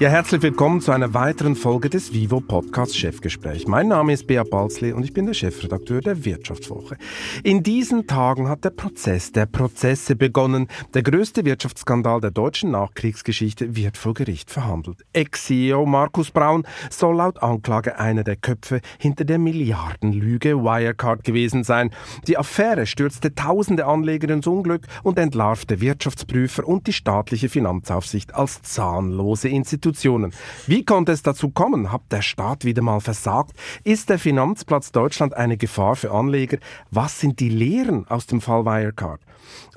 Ja, herzlich willkommen zu einer weiteren Folge des Vivo Podcast Chefgespräch. Mein Name ist Bea Balzli und ich bin der Chefredakteur der Wirtschaftswoche. In diesen Tagen hat der Prozess der Prozesse begonnen. Der größte Wirtschaftsskandal der deutschen Nachkriegsgeschichte wird vor Gericht verhandelt. Ex-CEO Markus Braun soll laut Anklage einer der Köpfe hinter der Milliardenlüge Wirecard gewesen sein. Die Affäre stürzte tausende Anleger ins Unglück und entlarvte Wirtschaftsprüfer und die staatliche Finanzaufsicht als zahnlose Institution. Institutionen. Wie konnte es dazu kommen? Hat der Staat wieder mal versagt? Ist der Finanzplatz Deutschland eine Gefahr für Anleger? Was sind die Lehren aus dem Fall Wirecard?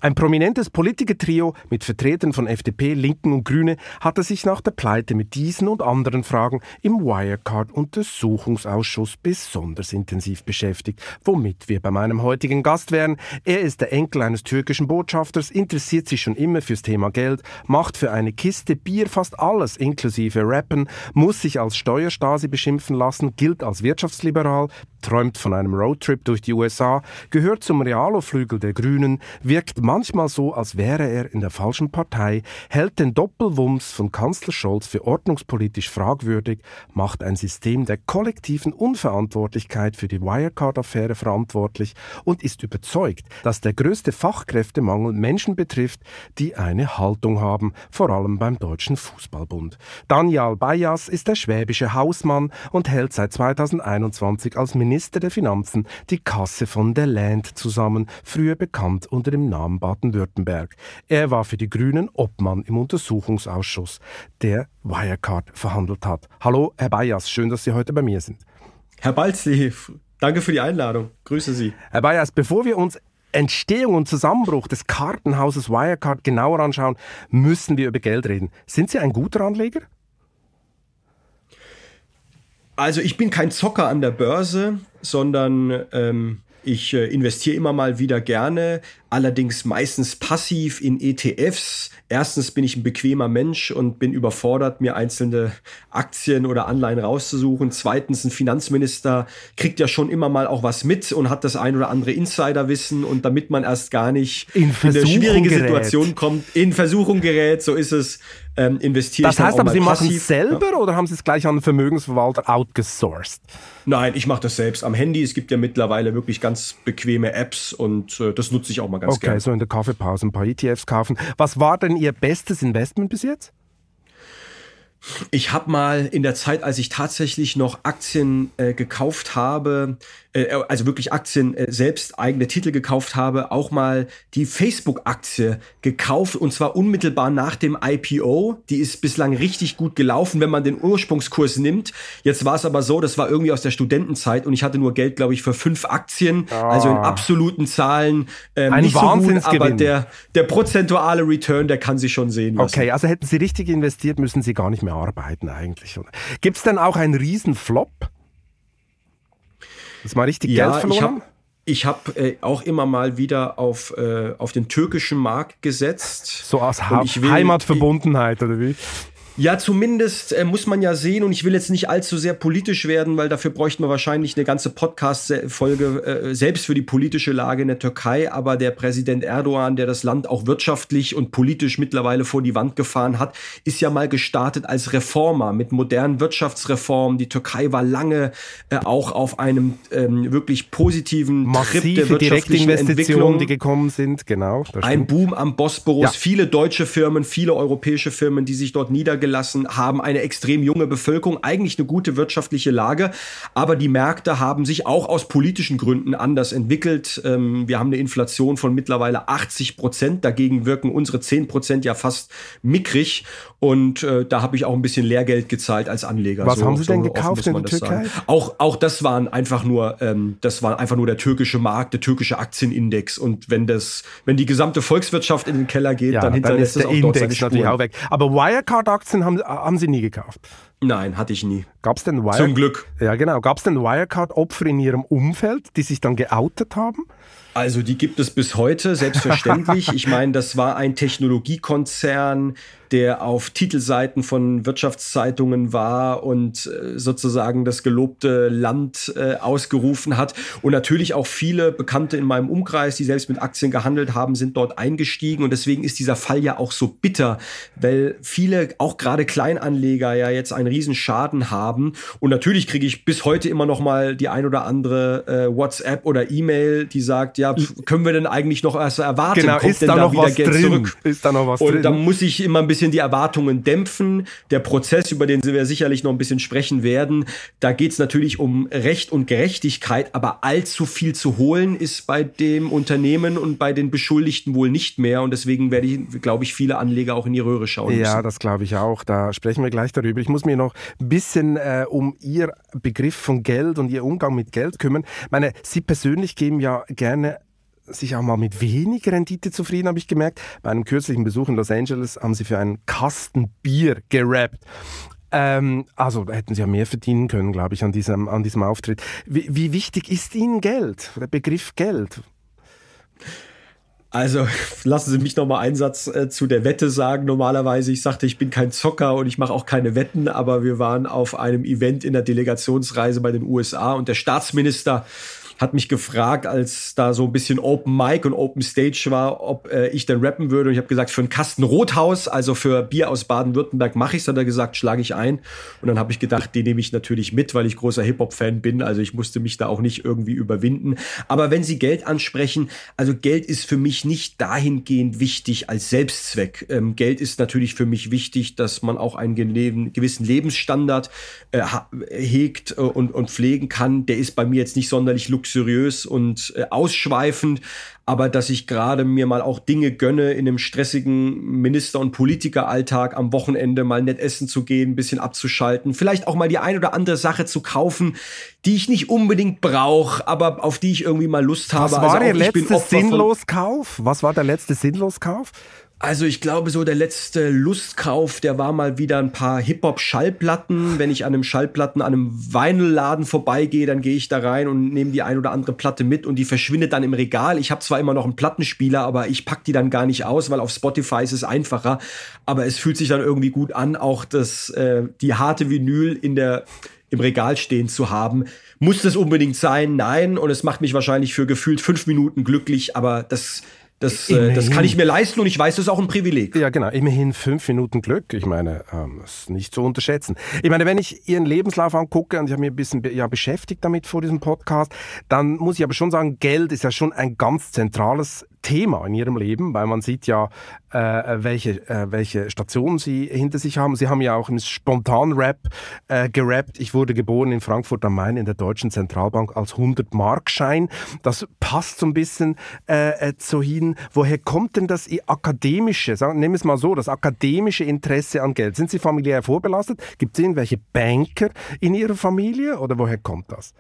Ein prominentes Politikertrio mit Vertretern von FDP, Linken und Grüne hatte sich nach der Pleite mit diesen und anderen Fragen im Wirecard-Untersuchungsausschuss besonders intensiv beschäftigt, womit wir bei meinem heutigen Gast wären. Er ist der Enkel eines türkischen Botschafters, interessiert sich schon immer fürs Thema Geld, macht für eine Kiste Bier fast alles inklusive Rappen, muss sich als Steuerstasi beschimpfen lassen, gilt als Wirtschaftsliberal, träumt von einem Roadtrip durch die USA, gehört zum Realo-Flügel der Grünen, wirkt manchmal so, als wäre er in der falschen Partei, hält den Doppelwumms von Kanzler Scholz für ordnungspolitisch fragwürdig, macht ein System der kollektiven Unverantwortlichkeit für die Wirecard-Affäre verantwortlich und ist überzeugt, dass der größte Fachkräftemangel Menschen betrifft, die eine Haltung haben, vor allem beim Deutschen Fußballbund. Daniel Bayas ist der schwäbische Hausmann und hält seit 2021 als Minister der Finanzen die Kasse von der Land zusammen, früher bekannt unter dem Namen Baden-Württemberg. Er war für die Grünen Obmann im Untersuchungsausschuss, der Wirecard verhandelt hat. Hallo, Herr Bayas, schön, dass Sie heute bei mir sind. Herr Balzli, danke für die Einladung. Grüße Sie. Herr Bayas, bevor wir uns Entstehung und Zusammenbruch des Kartenhauses Wirecard genauer anschauen, müssen wir über Geld reden. Sind Sie ein guter Anleger? Also ich bin kein Zocker an der Börse, sondern ähm, ich äh, investiere immer mal wieder gerne, allerdings meistens passiv in ETFs. Erstens bin ich ein bequemer Mensch und bin überfordert, mir einzelne Aktien oder Anleihen rauszusuchen. Zweitens, ein Finanzminister kriegt ja schon immer mal auch was mit und hat das ein oder andere Insiderwissen und damit man erst gar nicht in, in eine schwierige gerät. Situation kommt, in Versuchung gerät, so ist es, ähm, investiere das heißt aber, Sie machen es selber ja. oder haben Sie es gleich an den Vermögensverwalter outgesourced? Nein, ich mache das selbst am Handy. Es gibt ja mittlerweile wirklich ganz bequeme Apps und äh, das nutze ich auch mal ganz okay, gerne. Okay, so in der Kaffeepause ein paar ETFs kaufen. Was war denn Ihr bestes Investment bis jetzt? Ich habe mal in der Zeit, als ich tatsächlich noch Aktien äh, gekauft habe, äh, also wirklich Aktien äh, selbst eigene Titel gekauft habe, auch mal die Facebook-Aktie gekauft und zwar unmittelbar nach dem IPO. Die ist bislang richtig gut gelaufen, wenn man den Ursprungskurs nimmt. Jetzt war es aber so, das war irgendwie aus der Studentenzeit und ich hatte nur Geld, glaube ich, für fünf Aktien, oh. also in absoluten Zahlen ähm, Ein nicht so gut, aber der, der prozentuale Return, der kann sich schon sehen lassen. Okay, also hätten Sie richtig investiert, müssen Sie gar nicht mehr arbeiten eigentlich. Gibt es denn auch einen Riesenflop? Das mal richtig ja, Geld verloren? Ich habe hab, äh, auch immer mal wieder auf, äh, auf den türkischen Markt gesetzt. So aus ha will, Heimatverbundenheit, oder wie? Ja, zumindest äh, muss man ja sehen, und ich will jetzt nicht allzu sehr politisch werden, weil dafür bräuchten wir wahrscheinlich eine ganze Podcast-Folge äh, selbst für die politische Lage in der Türkei. Aber der Präsident Erdogan, der das Land auch wirtschaftlich und politisch mittlerweile vor die Wand gefahren hat, ist ja mal gestartet als Reformer mit modernen Wirtschaftsreformen. Die Türkei war lange äh, auch auf einem ähm, wirklich positiven Massive Trip der wirtschaftlichen Entwicklung, die gekommen sind. Genau. Ein Boom am Bosporus. Ja. Viele deutsche Firmen, viele europäische Firmen, die sich dort niedergelassen gelassen, haben eine extrem junge Bevölkerung, eigentlich eine gute wirtschaftliche Lage, aber die Märkte haben sich auch aus politischen Gründen anders entwickelt. Ähm, wir haben eine Inflation von mittlerweile 80 Prozent, dagegen wirken unsere 10 Prozent ja fast mickrig und äh, da habe ich auch ein bisschen Lehrgeld gezahlt als Anleger. Was so, haben Sie denn so gekauft in der Türkei? Auch, auch das waren einfach nur, ähm, das war einfach nur der türkische Markt, der türkische Aktienindex und wenn das, wenn die gesamte Volkswirtschaft in den Keller geht, ja, dann hinterlässt dann ist der das auch Index natürlich auch weg. Aber Wirecard-Aktien haben, haben Sie nie gekauft? Nein, hatte ich nie. Gab's denn Wire Zum Glück. Ja, genau. Gab es denn Wirecard-Opfer in Ihrem Umfeld, die sich dann geoutet haben? Also die gibt es bis heute, selbstverständlich. ich meine, das war ein Technologiekonzern, der auf Titelseiten von Wirtschaftszeitungen war und äh, sozusagen das gelobte Land äh, ausgerufen hat. Und natürlich auch viele Bekannte in meinem Umkreis, die selbst mit Aktien gehandelt haben, sind dort eingestiegen. Und deswegen ist dieser Fall ja auch so bitter, weil viele, auch gerade Kleinanleger, ja jetzt einen riesen Schaden haben. Und natürlich kriege ich bis heute immer noch mal die ein oder andere äh, WhatsApp oder E-Mail, die sagt, ja, können wir denn eigentlich noch erst erwarten? Genau, Kommt ist denn da noch wieder was Geld drin? zurück? Ist da noch was und drin? da muss ich immer ein bisschen die Erwartungen dämpfen. Der Prozess, über den wir sicherlich noch ein bisschen sprechen werden, da geht es natürlich um Recht und Gerechtigkeit, aber allzu viel zu holen ist bei dem Unternehmen und bei den Beschuldigten wohl nicht mehr. Und deswegen werde ich, glaube ich, viele Anleger auch in die Röhre schauen Ja, müssen. das glaube ich auch. Da sprechen wir gleich darüber. Ich muss mir noch ein bisschen äh, um Ihr Begriff von Geld und Ihr Umgang mit Geld kümmern. Ich meine, Sie persönlich geben ja gerne sich auch mal mit wenig Rendite zufrieden, habe ich gemerkt. Bei einem kürzlichen Besuch in Los Angeles haben Sie für einen Kasten Bier gerappt. Ähm, also hätten Sie ja mehr verdienen können, glaube ich, an diesem, an diesem Auftritt. Wie, wie wichtig ist Ihnen Geld, der Begriff Geld? Also lassen Sie mich noch mal einen Satz äh, zu der Wette sagen. Normalerweise, ich sagte, ich bin kein Zocker und ich mache auch keine Wetten, aber wir waren auf einem Event in der Delegationsreise bei den USA und der Staatsminister hat mich gefragt, als da so ein bisschen Open Mic und Open Stage war, ob äh, ich denn rappen würde. Und ich habe gesagt, für einen Kasten Rothaus, also für Bier aus Baden-Württemberg, mache ich es. Hat er gesagt, schlage ich ein. Und dann habe ich gedacht, den nehme ich natürlich mit, weil ich großer Hip-Hop-Fan bin. Also ich musste mich da auch nicht irgendwie überwinden. Aber wenn Sie Geld ansprechen, also Geld ist für mich nicht dahingehend wichtig als Selbstzweck. Ähm, Geld ist natürlich für mich wichtig, dass man auch einen gewissen Lebensstandard äh, hegt äh, und, und pflegen kann. Der ist bei mir jetzt nicht sonderlich luxuriös luxuriös und äh, ausschweifend, aber dass ich gerade mir mal auch Dinge gönne, in dem stressigen Minister- und Politikeralltag am Wochenende mal nett essen zu gehen, ein bisschen abzuschalten, vielleicht auch mal die ein oder andere Sache zu kaufen, die ich nicht unbedingt brauche, aber auf die ich irgendwie mal Lust habe. Was war also Ihr letzter Sinnloskauf? Was war der letzte Sinnloskauf? Also ich glaube, so der letzte Lustkauf, der war mal wieder ein paar Hip-Hop-Schallplatten. Wenn ich an einem Schallplatten, an einem Vinyl-Laden vorbeigehe, dann gehe ich da rein und nehme die ein oder andere Platte mit und die verschwindet dann im Regal. Ich habe zwar immer noch einen Plattenspieler, aber ich pack die dann gar nicht aus, weil auf Spotify ist es einfacher. Aber es fühlt sich dann irgendwie gut an, auch das, äh, die harte Vinyl in der im Regal stehen zu haben. Muss das unbedingt sein? Nein. Und es macht mich wahrscheinlich für gefühlt fünf Minuten glücklich, aber das das, äh, das kann ich mir leisten und ich weiß, das ist auch ein Privileg. Ja, genau. Immerhin fünf Minuten Glück. Ich meine, ähm, das ist nicht zu unterschätzen. Ich meine, wenn ich Ihren Lebenslauf angucke und ich habe mich ein bisschen ja, beschäftigt damit vor diesem Podcast, dann muss ich aber schon sagen, Geld ist ja schon ein ganz zentrales Thema in ihrem Leben, weil man sieht ja, äh, welche, äh, welche Stationen sie hinter sich haben. Sie haben ja auch im Spontan-Rap äh, gerappt. Ich wurde geboren in Frankfurt am Main in der Deutschen Zentralbank als 100-Markschein. Das passt so ein bisschen äh, äh, so hin. Woher kommt denn das akademische, sagen, nehmen wir es mal so, das akademische Interesse an Geld? Sind Sie familiär vorbelastet? Gibt es irgendwelche Banker in Ihrer Familie oder woher kommt das?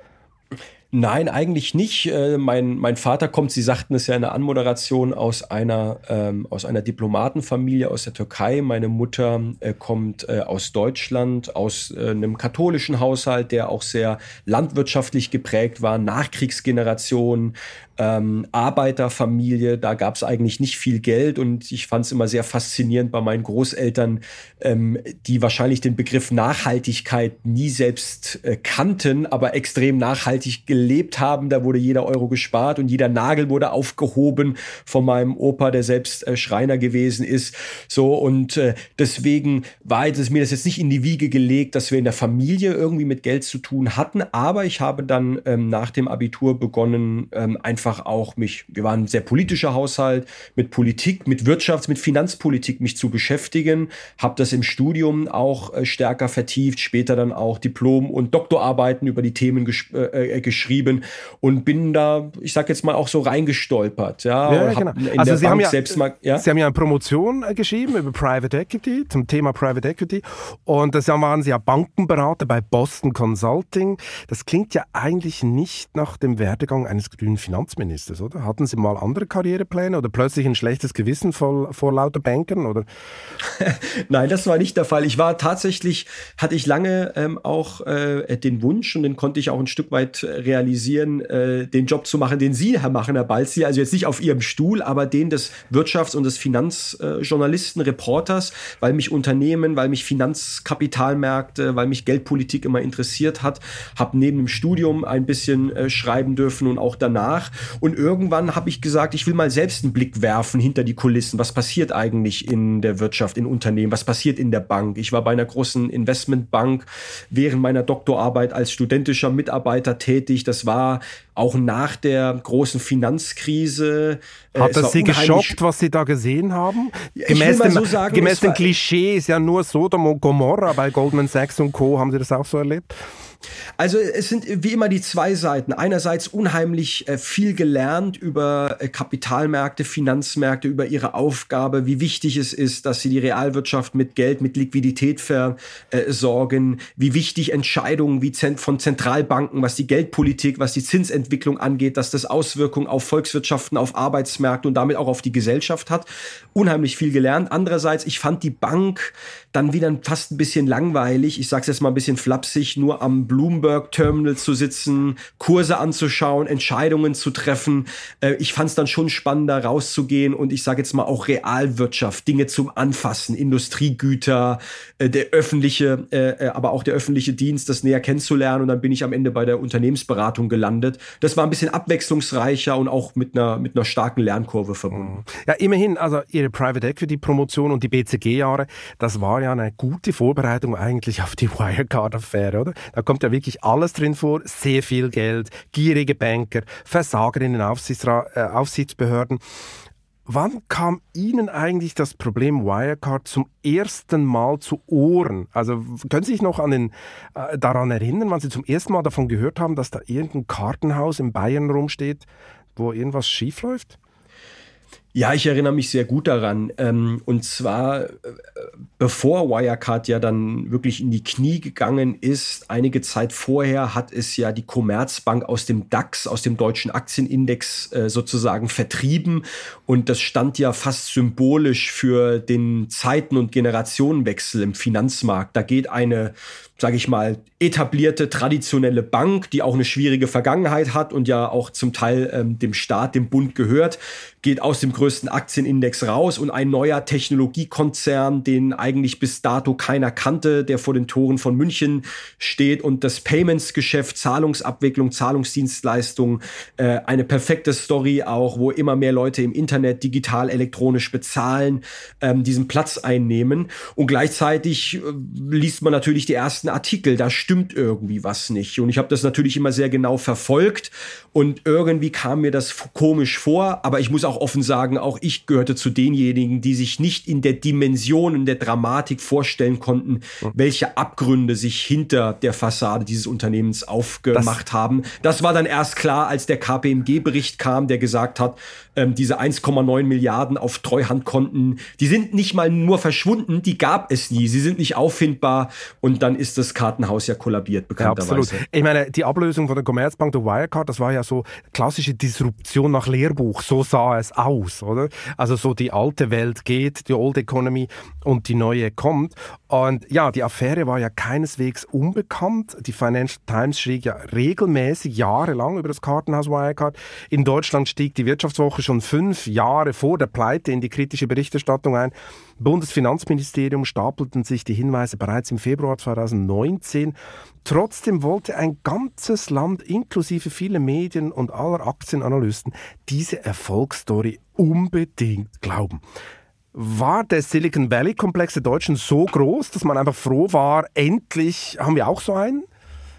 Nein, eigentlich nicht. Äh, mein, mein Vater kommt, Sie sagten es ja in der Anmoderation, aus einer, ähm, aus einer Diplomatenfamilie aus der Türkei. Meine Mutter äh, kommt äh, aus Deutschland, aus äh, einem katholischen Haushalt, der auch sehr landwirtschaftlich geprägt war, Nachkriegsgeneration, ähm, Arbeiterfamilie. Da gab es eigentlich nicht viel Geld und ich fand es immer sehr faszinierend bei meinen Großeltern, ähm, die wahrscheinlich den Begriff Nachhaltigkeit nie selbst äh, kannten, aber extrem nachhaltig gelebt gelebt haben. Da wurde jeder Euro gespart und jeder Nagel wurde aufgehoben von meinem Opa, der selbst äh, Schreiner gewesen ist. So und äh, deswegen war es mir das jetzt nicht in die Wiege gelegt, dass wir in der Familie irgendwie mit Geld zu tun hatten. Aber ich habe dann ähm, nach dem Abitur begonnen, ähm, einfach auch mich, wir waren ein sehr politischer Haushalt, mit Politik, mit Wirtschafts-, mit Finanzpolitik mich zu beschäftigen. Habe das im Studium auch äh, stärker vertieft, später dann auch Diplom- und Doktorarbeiten über die Themen äh, äh geschrieben geschrieben und bin da, ich sag jetzt mal, auch so reingestolpert. Ja, ja genau. Also Sie haben, ja, mal, ja? Sie haben ja eine Promotion äh, geschrieben über Private Equity, zum Thema Private Equity. Und das waren Sie ja Bankenberater bei Boston Consulting. Das klingt ja eigentlich nicht nach dem Werdegang eines grünen Finanzministers, oder? Hatten Sie mal andere Karrierepläne oder plötzlich ein schlechtes Gewissen vor, vor lauter Bankern, oder? Nein, das war nicht der Fall. Ich war tatsächlich, hatte ich lange ähm, auch äh, den Wunsch und den konnte ich auch ein Stück weit realisieren, äh, den Job zu machen, den Sie, Herr machen, Herr Balzi, also jetzt nicht auf Ihrem Stuhl, aber den des Wirtschafts- und des Finanzjournalisten, äh, Reporters, weil mich Unternehmen, weil mich Finanzkapitalmärkte, weil mich Geldpolitik immer interessiert hat, habe neben dem Studium ein bisschen äh, schreiben dürfen und auch danach. Und irgendwann habe ich gesagt, ich will mal selbst einen Blick werfen hinter die Kulissen. Was passiert eigentlich in der Wirtschaft, in Unternehmen? Was passiert in der Bank? Ich war bei einer großen Investmentbank während meiner Doktorarbeit als studentischer Mitarbeiter tätig. Das war auch nach der großen Finanzkrise. Äh, Hat das Sie geschockt, was Sie da gesehen haben? Gemäß, dem, so sagen, gemäß dem Klischee ist ja nur Sodom und Gomorra bei Goldman Sachs und Co. Haben Sie das auch so erlebt? Also es sind wie immer die zwei Seiten. Einerseits unheimlich äh, viel gelernt über äh, Kapitalmärkte, Finanzmärkte, über ihre Aufgabe, wie wichtig es ist, dass sie die Realwirtschaft mit Geld, mit Liquidität versorgen, wie wichtig Entscheidungen wie von Zentralbanken, was die Geldpolitik, was die Zinsentwicklung angeht, dass das Auswirkungen auf Volkswirtschaften, auf Arbeitsmärkte und damit auch auf die Gesellschaft hat. Unheimlich viel gelernt. Andererseits, ich fand die Bank dann wieder fast ein bisschen langweilig. Ich sage es jetzt mal ein bisschen flapsig, nur am Bloomberg Terminal zu sitzen, Kurse anzuschauen, Entscheidungen zu treffen. Äh, ich fand es dann schon spannender, rauszugehen und ich sage jetzt mal auch Realwirtschaft, Dinge zum Anfassen, Industriegüter, äh, der öffentliche, äh, aber auch der öffentliche Dienst, das näher kennenzulernen. Und dann bin ich am Ende bei der Unternehmensberatung gelandet. Das war ein bisschen abwechslungsreicher und auch mit einer, mit einer starken Lernkurve verbunden. Ja, immerhin, also Ihre Private Equity Promotion und die BCG-Jahre, das war ja eine gute Vorbereitung eigentlich auf die Wirecard-Affäre, oder? Da kommt ja wirklich alles drin vor, sehr viel Geld, gierige Banker, Versager in den Aufsichtsra äh, Aufsichtsbehörden. Wann kam Ihnen eigentlich das Problem Wirecard zum ersten Mal zu Ohren? Also können Sie sich noch an den, äh, daran erinnern, wann Sie zum ersten Mal davon gehört haben, dass da irgendein Kartenhaus in Bayern rumsteht, wo irgendwas schiefläuft? Ja, ich erinnere mich sehr gut daran. Ähm, und zwar, äh, bevor Wirecard ja dann wirklich in die Knie gegangen ist, einige Zeit vorher hat es ja die Commerzbank aus dem DAX, aus dem deutschen Aktienindex äh, sozusagen vertrieben. Und das stand ja fast symbolisch für den Zeiten- und Generationenwechsel im Finanzmarkt. Da geht eine sage ich mal, etablierte, traditionelle Bank, die auch eine schwierige Vergangenheit hat und ja auch zum Teil ähm, dem Staat, dem Bund gehört, geht aus dem größten Aktienindex raus und ein neuer Technologiekonzern, den eigentlich bis dato keiner kannte, der vor den Toren von München steht und das Payments-Geschäft, Zahlungsabwicklung, Zahlungsdienstleistung, äh, eine perfekte Story auch, wo immer mehr Leute im Internet digital, elektronisch bezahlen, ähm, diesen Platz einnehmen und gleichzeitig äh, liest man natürlich die ersten Artikel, da stimmt irgendwie was nicht. Und ich habe das natürlich immer sehr genau verfolgt und irgendwie kam mir das komisch vor, aber ich muss auch offen sagen, auch ich gehörte zu denjenigen, die sich nicht in der Dimension und der Dramatik vorstellen konnten, welche Abgründe sich hinter der Fassade dieses Unternehmens aufgemacht das haben. Das war dann erst klar, als der KPMG-Bericht kam, der gesagt hat, ähm, diese 1,9 Milliarden auf Treuhandkonten, die sind nicht mal nur verschwunden, die gab es nie, sie sind nicht auffindbar und dann ist das Kartenhaus ja kollabiert, bekannterweise. Ja, absolut. Ich meine, die Ablösung von der Commerzbank der Wirecard, das war ja so klassische Disruption nach Lehrbuch, so sah es aus, oder? Also so die alte Welt geht, die Old Economy und die neue kommt. Und ja, die Affäre war ja keineswegs unbekannt. Die Financial Times schrieb ja regelmäßig jahrelang über das Kartenhaus Wirecard. In Deutschland stieg die Wirtschaftswoche schon fünf Jahre vor der Pleite in die kritische Berichterstattung ein. Bundesfinanzministerium stapelten sich die Hinweise bereits im Februar 2019. Trotzdem wollte ein ganzes Land inklusive viele Medien und aller Aktienanalysten diese Erfolgsstory unbedingt glauben. War der Silicon Valley-Komplex der Deutschen so groß, dass man einfach froh war, endlich haben wir auch so einen?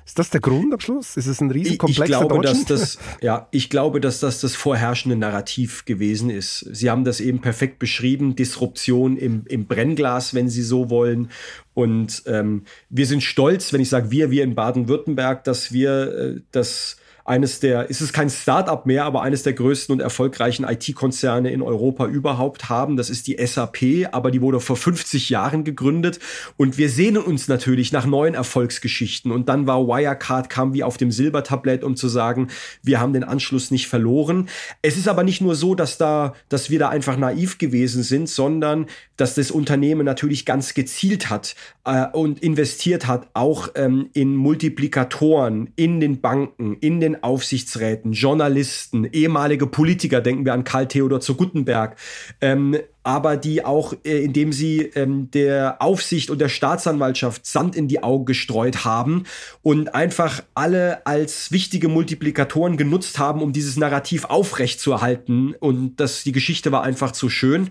Ist das der Grund am Schluss? Ist es ein Riesenkomplex ich, ich glaube, dass das, ja, ich glaube, dass das das vorherrschende Narrativ gewesen ist. Sie haben das eben perfekt beschrieben, Disruption im, im Brennglas, wenn Sie so wollen. Und ähm, wir sind stolz, wenn ich sage wir, wir in Baden-Württemberg, dass wir äh, das eines der, ist es kein Start-up mehr, aber eines der größten und erfolgreichen IT-Konzerne in Europa überhaupt haben. Das ist die SAP, aber die wurde vor 50 Jahren gegründet. Und wir sehnen uns natürlich nach neuen Erfolgsgeschichten. Und dann war Wirecard, kam wie auf dem Silbertablett, um zu sagen, wir haben den Anschluss nicht verloren. Es ist aber nicht nur so, dass da, dass wir da einfach naiv gewesen sind, sondern dass das Unternehmen natürlich ganz gezielt hat äh, und investiert hat, auch ähm, in Multiplikatoren, in den Banken, in den Aufsichtsräten, Journalisten, ehemalige Politiker, denken wir an Karl Theodor zu Guttenberg, ähm, aber die auch, äh, indem sie ähm, der Aufsicht und der Staatsanwaltschaft Sand in die Augen gestreut haben und einfach alle als wichtige Multiplikatoren genutzt haben, um dieses Narrativ aufrechtzuerhalten. Und das, die Geschichte war einfach zu schön.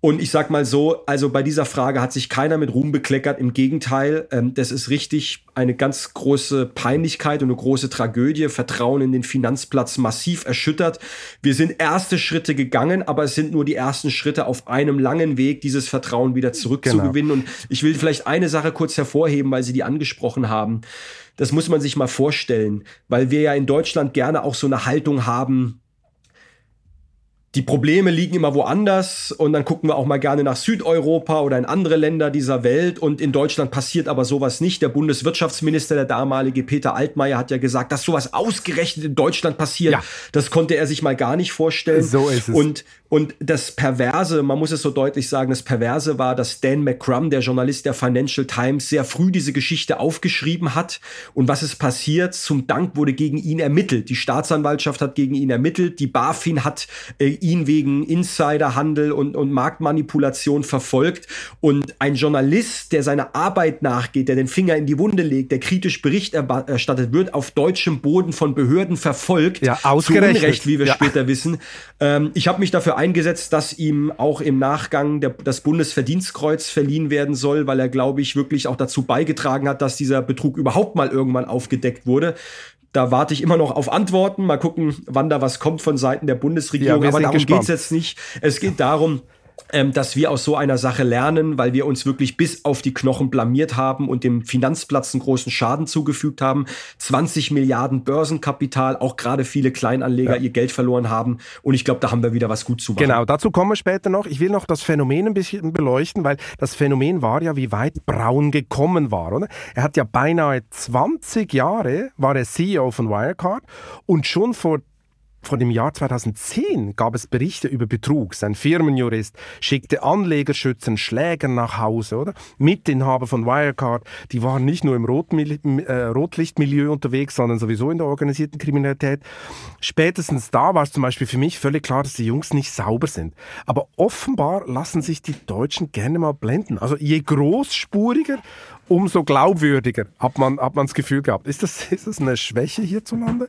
Und ich sag mal so, also bei dieser Frage hat sich keiner mit Ruhm bekleckert. Im Gegenteil, ähm, das ist richtig eine ganz große Peinlichkeit und eine große Tragödie. Vertrauen in den Finanzplatz massiv erschüttert. Wir sind erste Schritte gegangen, aber es sind nur die ersten Schritte auf einem langen Weg, dieses Vertrauen wieder zurückzugewinnen. Genau. Und ich will vielleicht eine Sache kurz hervorheben, weil Sie die angesprochen haben. Das muss man sich mal vorstellen, weil wir ja in Deutschland gerne auch so eine Haltung haben, die Probleme liegen immer woanders und dann gucken wir auch mal gerne nach Südeuropa oder in andere Länder dieser Welt und in Deutschland passiert aber sowas nicht. Der Bundeswirtschaftsminister, der damalige Peter Altmaier, hat ja gesagt, dass sowas ausgerechnet in Deutschland passiert. Ja. Das konnte er sich mal gar nicht vorstellen. So ist es. Und und das Perverse, man muss es so deutlich sagen, das Perverse war, dass Dan McCrum, der Journalist der Financial Times, sehr früh diese Geschichte aufgeschrieben hat. Und was ist passiert? Zum Dank wurde gegen ihn ermittelt. Die Staatsanwaltschaft hat gegen ihn ermittelt. Die BaFin hat äh, ihn wegen Insiderhandel und, und Marktmanipulation verfolgt. Und ein Journalist, der seiner Arbeit nachgeht, der den Finger in die Wunde legt, der kritisch Bericht erstattet, wird auf deutschem Boden von Behörden verfolgt. Ja, ausgerechnet. Zu Unrecht, wie wir ja. später wissen. Ähm, ich habe mich dafür eingesetzt, dass ihm auch im Nachgang der, das Bundesverdienstkreuz verliehen werden soll, weil er, glaube ich, wirklich auch dazu beigetragen hat, dass dieser Betrug überhaupt mal irgendwann aufgedeckt wurde. Da warte ich immer noch auf Antworten. Mal gucken, wann da was kommt von Seiten der Bundesregierung. Ja, Aber darum geht es jetzt nicht. Es geht darum, ähm, dass wir aus so einer Sache lernen, weil wir uns wirklich bis auf die Knochen blamiert haben und dem Finanzplatz einen großen Schaden zugefügt haben. 20 Milliarden Börsenkapital, auch gerade viele Kleinanleger ja. ihr Geld verloren haben. Und ich glaube, da haben wir wieder was gut zu machen. Genau, dazu kommen wir später noch. Ich will noch das Phänomen ein bisschen beleuchten, weil das Phänomen war ja, wie weit Braun gekommen war. Oder? Er hat ja beinahe 20 Jahre, war er CEO von Wirecard und schon vor vor dem Jahr 2010 gab es Berichte über Betrug. Sein Firmenjurist schickte Anlegerschützen Schläger nach Hause, oder? Mitinhaber von Wirecard, die waren nicht nur im Rotmil äh, Rotlichtmilieu unterwegs, sondern sowieso in der organisierten Kriminalität. Spätestens da war es zum Beispiel für mich völlig klar, dass die Jungs nicht sauber sind. Aber offenbar lassen sich die Deutschen gerne mal blenden. Also je großspuriger, umso glaubwürdiger hat man, hat man das Gefühl gehabt. Ist das, ist das eine Schwäche hierzulande?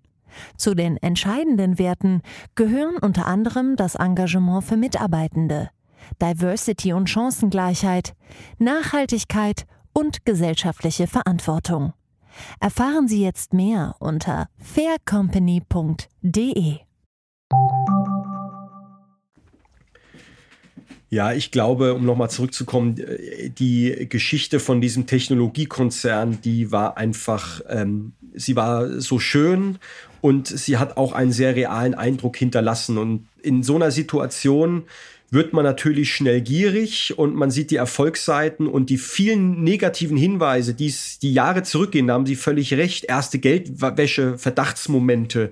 Zu den entscheidenden Werten gehören unter anderem das Engagement für Mitarbeitende, Diversity und Chancengleichheit, Nachhaltigkeit und gesellschaftliche Verantwortung. Erfahren Sie jetzt mehr unter faircompany.de. Ja, ich glaube, um nochmal zurückzukommen, die Geschichte von diesem Technologiekonzern, die war einfach, ähm, sie war so schön und sie hat auch einen sehr realen Eindruck hinterlassen. Und in so einer Situation wird man natürlich schnell gierig und man sieht die Erfolgsseiten und die vielen negativen Hinweise, die die Jahre zurückgehen, da haben Sie völlig recht. Erste Geldwäsche, Verdachtsmomente,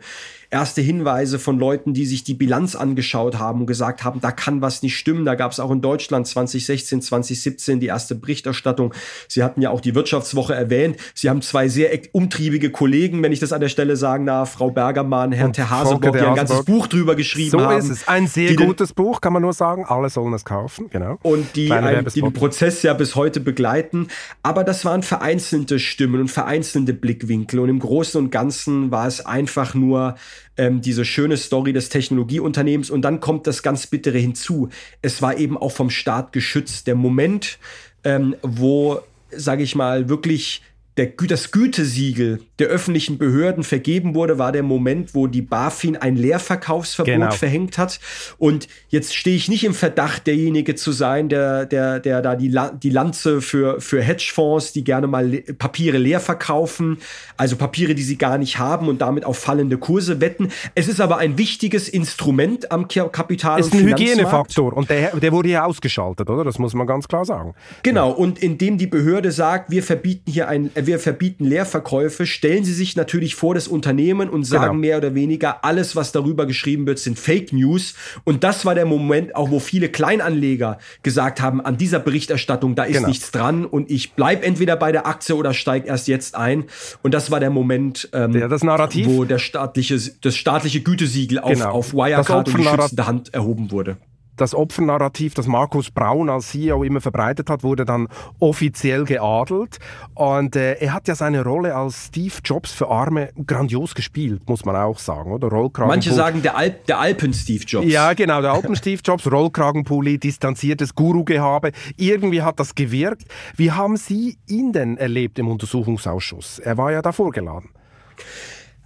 erste Hinweise von Leuten, die sich die Bilanz angeschaut haben und gesagt haben, da kann was nicht stimmen. Da gab es auch in Deutschland 2016, 2017 die erste Berichterstattung. Sie hatten ja auch die Wirtschaftswoche erwähnt. Sie haben zwei sehr umtriebige Kollegen, wenn ich das an der Stelle sagen darf, Frau Bergermann, Herrn Terhaseborg, die ein ganzes Buch drüber geschrieben so haben. So ist es. Ein sehr gutes Buch, kann man nur sagen sagen, alle sollen es kaufen, genau. Und die, ein, die den Prozess ja bis heute begleiten. Aber das waren vereinzelte Stimmen und vereinzelte Blickwinkel. Und im Großen und Ganzen war es einfach nur ähm, diese schöne Story des Technologieunternehmens. Und dann kommt das ganz Bittere hinzu. Es war eben auch vom Staat geschützt. Der Moment, ähm, wo, sage ich mal, wirklich der, das Gütesiegel der öffentlichen Behörden vergeben wurde, war der Moment, wo die BaFin ein Leerverkaufsverbot genau. verhängt hat. Und jetzt stehe ich nicht im Verdacht, derjenige zu sein, der, der, der da die, La die Lanze für, für Hedgefonds, die gerne mal Le Papiere leer verkaufen, also Papiere, die sie gar nicht haben und damit auf fallende Kurse wetten. Es ist aber ein wichtiges Instrument am Kapital- Es ist ein Hygienefaktor und der, der wurde ja ausgeschaltet, oder? Das muss man ganz klar sagen. Genau, und indem die Behörde sagt, wir verbieten hier ein, wir verbieten Leerverkäufe, stellen sie sich natürlich vor das Unternehmen und sagen genau. mehr oder weniger, alles, was darüber geschrieben wird, sind Fake News. Und das war der Moment, auch wo viele Kleinanleger gesagt haben, an dieser Berichterstattung, da ist genau. nichts dran und ich bleib entweder bei der Aktie oder steig erst jetzt ein. Und das war der Moment, ähm, der, das Narrativ. wo der staatliche, das staatliche Gütesiegel auf, genau. auf Wirecard und die schützende Hand erhoben wurde das Opfernarrativ, das Markus Braun als CEO immer verbreitet hat, wurde dann offiziell geadelt. Und äh, er hat ja seine Rolle als Steve Jobs für Arme grandios gespielt, muss man auch sagen, oder? Manche sagen der, Alp, der Alpen-Steve Jobs. Ja, genau, der Alpen-Steve Jobs, Rollkragenpulli, distanziertes Guru-Gehabe. Irgendwie hat das gewirkt. Wie haben Sie ihn denn erlebt im Untersuchungsausschuss? Er war ja da vorgeladen.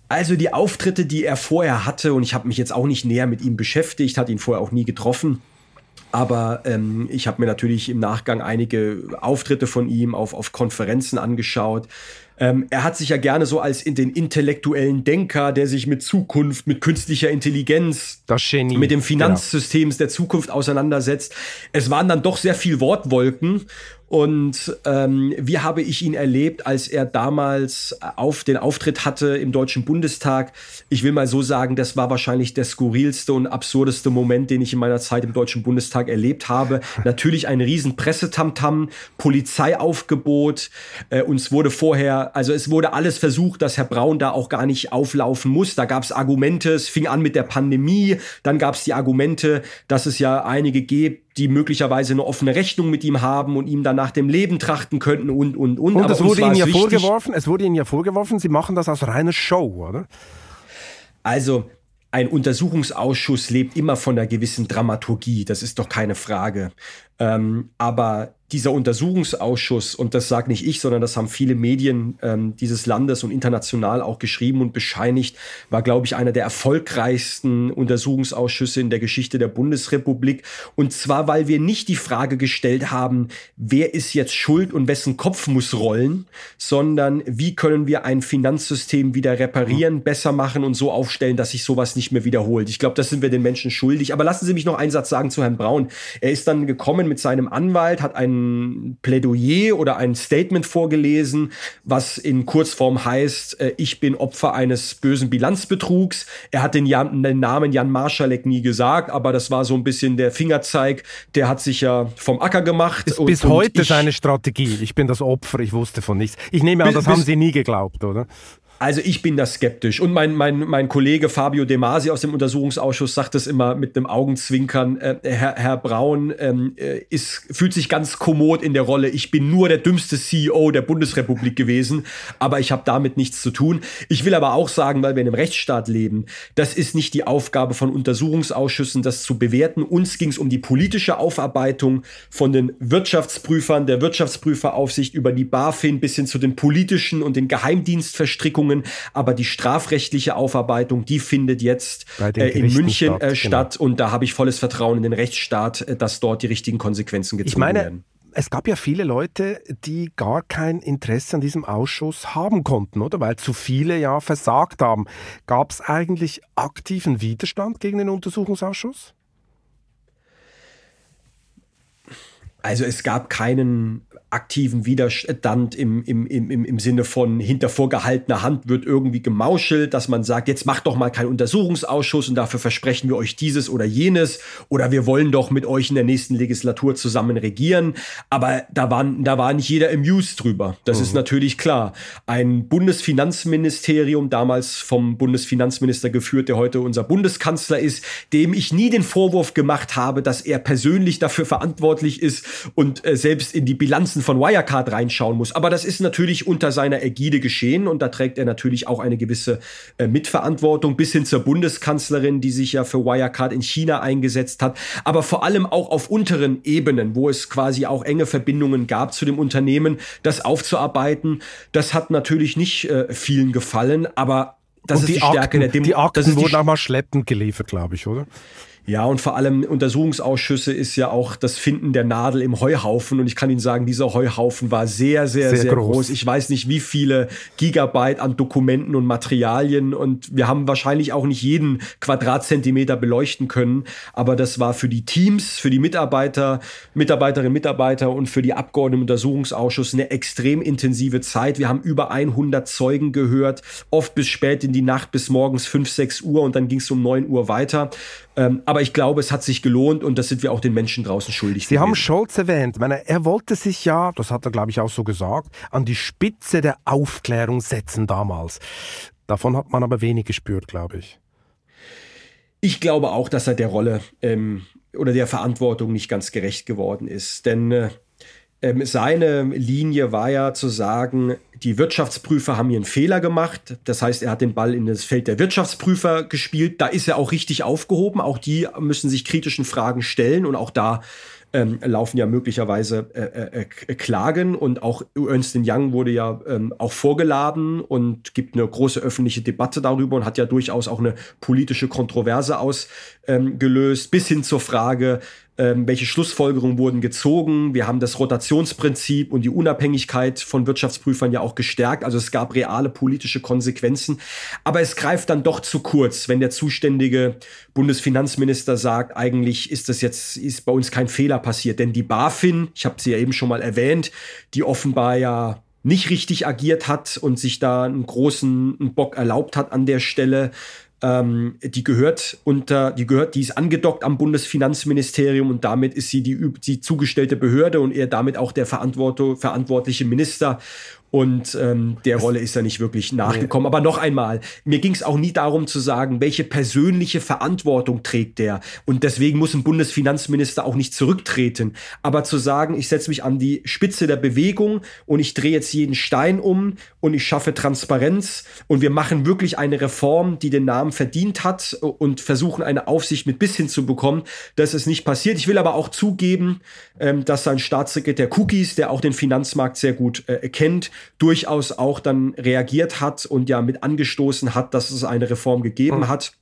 Also die Auftritte, die er vorher hatte, und ich habe mich jetzt auch nicht näher mit ihm beschäftigt, hat ihn vorher auch nie getroffen. Aber ähm, ich habe mir natürlich im Nachgang einige Auftritte von ihm auf, auf Konferenzen angeschaut. Ähm, er hat sich ja gerne so als in den intellektuellen Denker, der sich mit Zukunft, mit künstlicher Intelligenz, mit dem Finanzsystem genau. der Zukunft auseinandersetzt. Es waren dann doch sehr viel Wortwolken und ähm, wie habe ich ihn erlebt, als er damals auf den Auftritt hatte im Deutschen Bundestag? Ich will mal so sagen, das war wahrscheinlich der skurrilste und absurdeste Moment, den ich in meiner Zeit im Deutschen Bundestag erlebt habe. Natürlich ein riesen Pressetamtam, Polizeiaufgebot. Äh, uns wurde vorher, also es wurde alles versucht, dass Herr Braun da auch gar nicht auflaufen muss. Da gab es Argumente, es fing an mit der Pandemie, dann gab es die Argumente, dass es ja einige gibt, die möglicherweise eine offene Rechnung mit ihm haben und ihm dann nach dem Leben trachten könnten und, und, und. Und es wurde Ihnen ja vorgeworfen, es wurde Ihnen ja vorgeworfen, Sie machen das aus reiner Show, oder? Also, ein Untersuchungsausschuss lebt immer von einer gewissen Dramaturgie, das ist doch keine Frage. Ähm, aber dieser Untersuchungsausschuss, und das sage nicht ich, sondern das haben viele Medien ähm, dieses Landes und international auch geschrieben und bescheinigt, war, glaube ich, einer der erfolgreichsten Untersuchungsausschüsse in der Geschichte der Bundesrepublik. Und zwar, weil wir nicht die Frage gestellt haben, wer ist jetzt schuld und wessen Kopf muss rollen, sondern wie können wir ein Finanzsystem wieder reparieren, besser machen und so aufstellen, dass sich sowas nicht mehr wiederholt. Ich glaube, das sind wir den Menschen schuldig. Aber lassen Sie mich noch einen Satz sagen zu Herrn Braun. Er ist dann gekommen mit seinem Anwalt, hat einen Plädoyer oder ein Statement vorgelesen, was in Kurzform heißt, äh, ich bin Opfer eines bösen Bilanzbetrugs. Er hat den, Jan, den Namen Jan Marschalek nie gesagt, aber das war so ein bisschen der Fingerzeig. Der hat sich ja vom Acker gemacht. Ist und, bis heute ich, seine Strategie. Ich bin das Opfer, ich wusste von nichts. Ich nehme an, das bis, haben Sie nie geglaubt, oder? Also ich bin da skeptisch. Und mein, mein, mein Kollege Fabio De Masi aus dem Untersuchungsausschuss sagt es immer mit einem Augenzwinkern. Äh, Herr, Herr Braun ähm, äh, ist, fühlt sich ganz kommod in der Rolle. Ich bin nur der dümmste CEO der Bundesrepublik gewesen, aber ich habe damit nichts zu tun. Ich will aber auch sagen, weil wir in einem Rechtsstaat leben, das ist nicht die Aufgabe von Untersuchungsausschüssen, das zu bewerten. Uns ging es um die politische Aufarbeitung von den Wirtschaftsprüfern, der Wirtschaftsprüferaufsicht über die BaFin bis hin zu den politischen und den Geheimdienstverstrickungen Verhandlungen, aber die strafrechtliche Aufarbeitung, die findet jetzt äh, in München statt, äh, statt genau. und da habe ich volles Vertrauen in den Rechtsstaat, äh, dass dort die richtigen Konsequenzen gezogen ich meine, werden es gab ja viele Leute, die gar kein Interesse an diesem Ausschuss haben konnten, oder? Weil zu viele ja versagt haben. Gab es eigentlich aktiven Widerstand gegen den Untersuchungsausschuss? Also es gab keinen aktiven Widerstand im, im, im, im Sinne von hinter vorgehaltener Hand wird irgendwie gemauschelt, dass man sagt, jetzt macht doch mal keinen Untersuchungsausschuss und dafür versprechen wir euch dieses oder jenes oder wir wollen doch mit euch in der nächsten Legislatur zusammen regieren. Aber da, waren, da war nicht jeder amused drüber. Das mhm. ist natürlich klar. Ein Bundesfinanzministerium, damals vom Bundesfinanzminister geführt, der heute unser Bundeskanzler ist, dem ich nie den Vorwurf gemacht habe, dass er persönlich dafür verantwortlich ist und äh, selbst in die Bilanzen von Wirecard reinschauen muss. Aber das ist natürlich unter seiner Ägide geschehen und da trägt er natürlich auch eine gewisse äh, Mitverantwortung bis hin zur Bundeskanzlerin, die sich ja für Wirecard in China eingesetzt hat, aber vor allem auch auf unteren Ebenen, wo es quasi auch enge Verbindungen gab zu dem Unternehmen, das aufzuarbeiten. Das hat natürlich nicht äh, vielen gefallen, aber das und ist die, die Stärke Akten, der Demokratie. Die Akten wurden auch mal schleppend geliefert, glaube ich, oder? Ja, und vor allem Untersuchungsausschüsse ist ja auch das Finden der Nadel im Heuhaufen. Und ich kann Ihnen sagen, dieser Heuhaufen war sehr, sehr, sehr, sehr groß. groß. Ich weiß nicht, wie viele Gigabyte an Dokumenten und Materialien. Und wir haben wahrscheinlich auch nicht jeden Quadratzentimeter beleuchten können. Aber das war für die Teams, für die Mitarbeiter, Mitarbeiterinnen, Mitarbeiter und für die Abgeordneten im Untersuchungsausschuss eine extrem intensive Zeit. Wir haben über 100 Zeugen gehört, oft bis spät in die Nacht, bis morgens 5, 6 Uhr und dann ging es um 9 Uhr weiter. Ähm, aber ich glaube, es hat sich gelohnt und das sind wir auch den Menschen draußen schuldig. Sie gewesen. haben Scholz erwähnt. Ich meine, er wollte sich ja, das hat er glaube ich auch so gesagt, an die Spitze der Aufklärung setzen damals. Davon hat man aber wenig gespürt, glaube ich. Ich glaube auch, dass er der Rolle ähm, oder der Verantwortung nicht ganz gerecht geworden ist. Denn äh, ähm, seine Linie war ja zu sagen, die Wirtschaftsprüfer haben hier einen Fehler gemacht. Das heißt, er hat den Ball in das Feld der Wirtschaftsprüfer gespielt. Da ist er auch richtig aufgehoben. Auch die müssen sich kritischen Fragen stellen und auch da ähm, laufen ja möglicherweise äh, äh, äh, Klagen und auch Ernst Young wurde ja ähm, auch vorgeladen und gibt eine große öffentliche Debatte darüber und hat ja durchaus auch eine politische Kontroverse ausgelöst, ähm, bis hin zur Frage, ähm, welche Schlussfolgerungen wurden gezogen. Wir haben das Rotationsprinzip und die Unabhängigkeit von Wirtschaftsprüfern ja auch gestärkt. Also es gab reale politische Konsequenzen. Aber es greift dann doch zu kurz, wenn der zuständige Bundesfinanzminister sagt, eigentlich ist das jetzt, ist bei uns kein Fehler passiert. Denn die BaFin, ich habe sie ja eben schon mal erwähnt, die offenbar ja nicht richtig agiert hat und sich da einen großen Bock erlaubt hat an der Stelle, ähm, die gehört unter, die gehört, die ist angedockt am Bundesfinanzministerium und damit ist sie die, die zugestellte Behörde und er damit auch der verantwortliche Minister. Und ähm, der Rolle ist er nicht wirklich nachgekommen. Aber noch einmal, mir ging es auch nie darum zu sagen, welche persönliche Verantwortung trägt der. Und deswegen muss ein Bundesfinanzminister auch nicht zurücktreten. Aber zu sagen, ich setze mich an die Spitze der Bewegung und ich drehe jetzt jeden Stein um und ich schaffe Transparenz und wir machen wirklich eine Reform, die den Namen verdient hat und versuchen eine Aufsicht mit bis hin zu bekommen, das ist nicht passiert. Ich will aber auch zugeben, ähm, dass sein Staatssekretär Cookies, der auch den Finanzmarkt sehr gut äh, kennt, durchaus auch dann reagiert hat und ja mit angestoßen hat, dass es eine Reform gegeben mhm. hat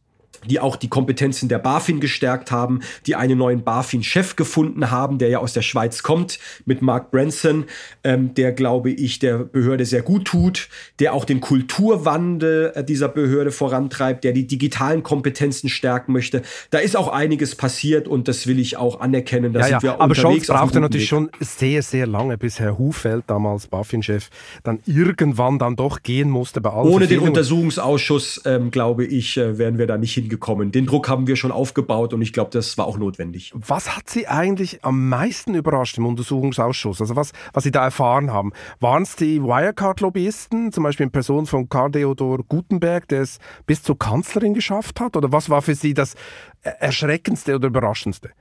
die auch die Kompetenzen der BaFin gestärkt haben, die einen neuen BaFin-Chef gefunden haben, der ja aus der Schweiz kommt, mit Mark Branson, ähm, der, glaube ich, der Behörde sehr gut tut, der auch den Kulturwandel äh, dieser Behörde vorantreibt, der die digitalen Kompetenzen stärken möchte. Da ist auch einiges passiert und das will ich auch anerkennen. Da ja, sind wir ja. Aber Scholz brauchte natürlich Weg. schon sehr, sehr lange, bis Herr Hufeld, damals BaFin-Chef, dann irgendwann dann doch gehen musste bei allen Ohne den Untersuchungsausschuss, ähm, glaube ich, äh, wären wir da nicht hin gekommen. Den Druck haben wir schon aufgebaut und ich glaube, das war auch notwendig. Was hat Sie eigentlich am meisten überrascht im Untersuchungsausschuss? Also was, was Sie da erfahren haben? Waren es die Wirecard-Lobbyisten, zum Beispiel in Person von Karl Theodor Gutenberg, der es bis zur Kanzlerin geschafft hat? Oder was war für Sie das Erschreckendste oder Überraschendste?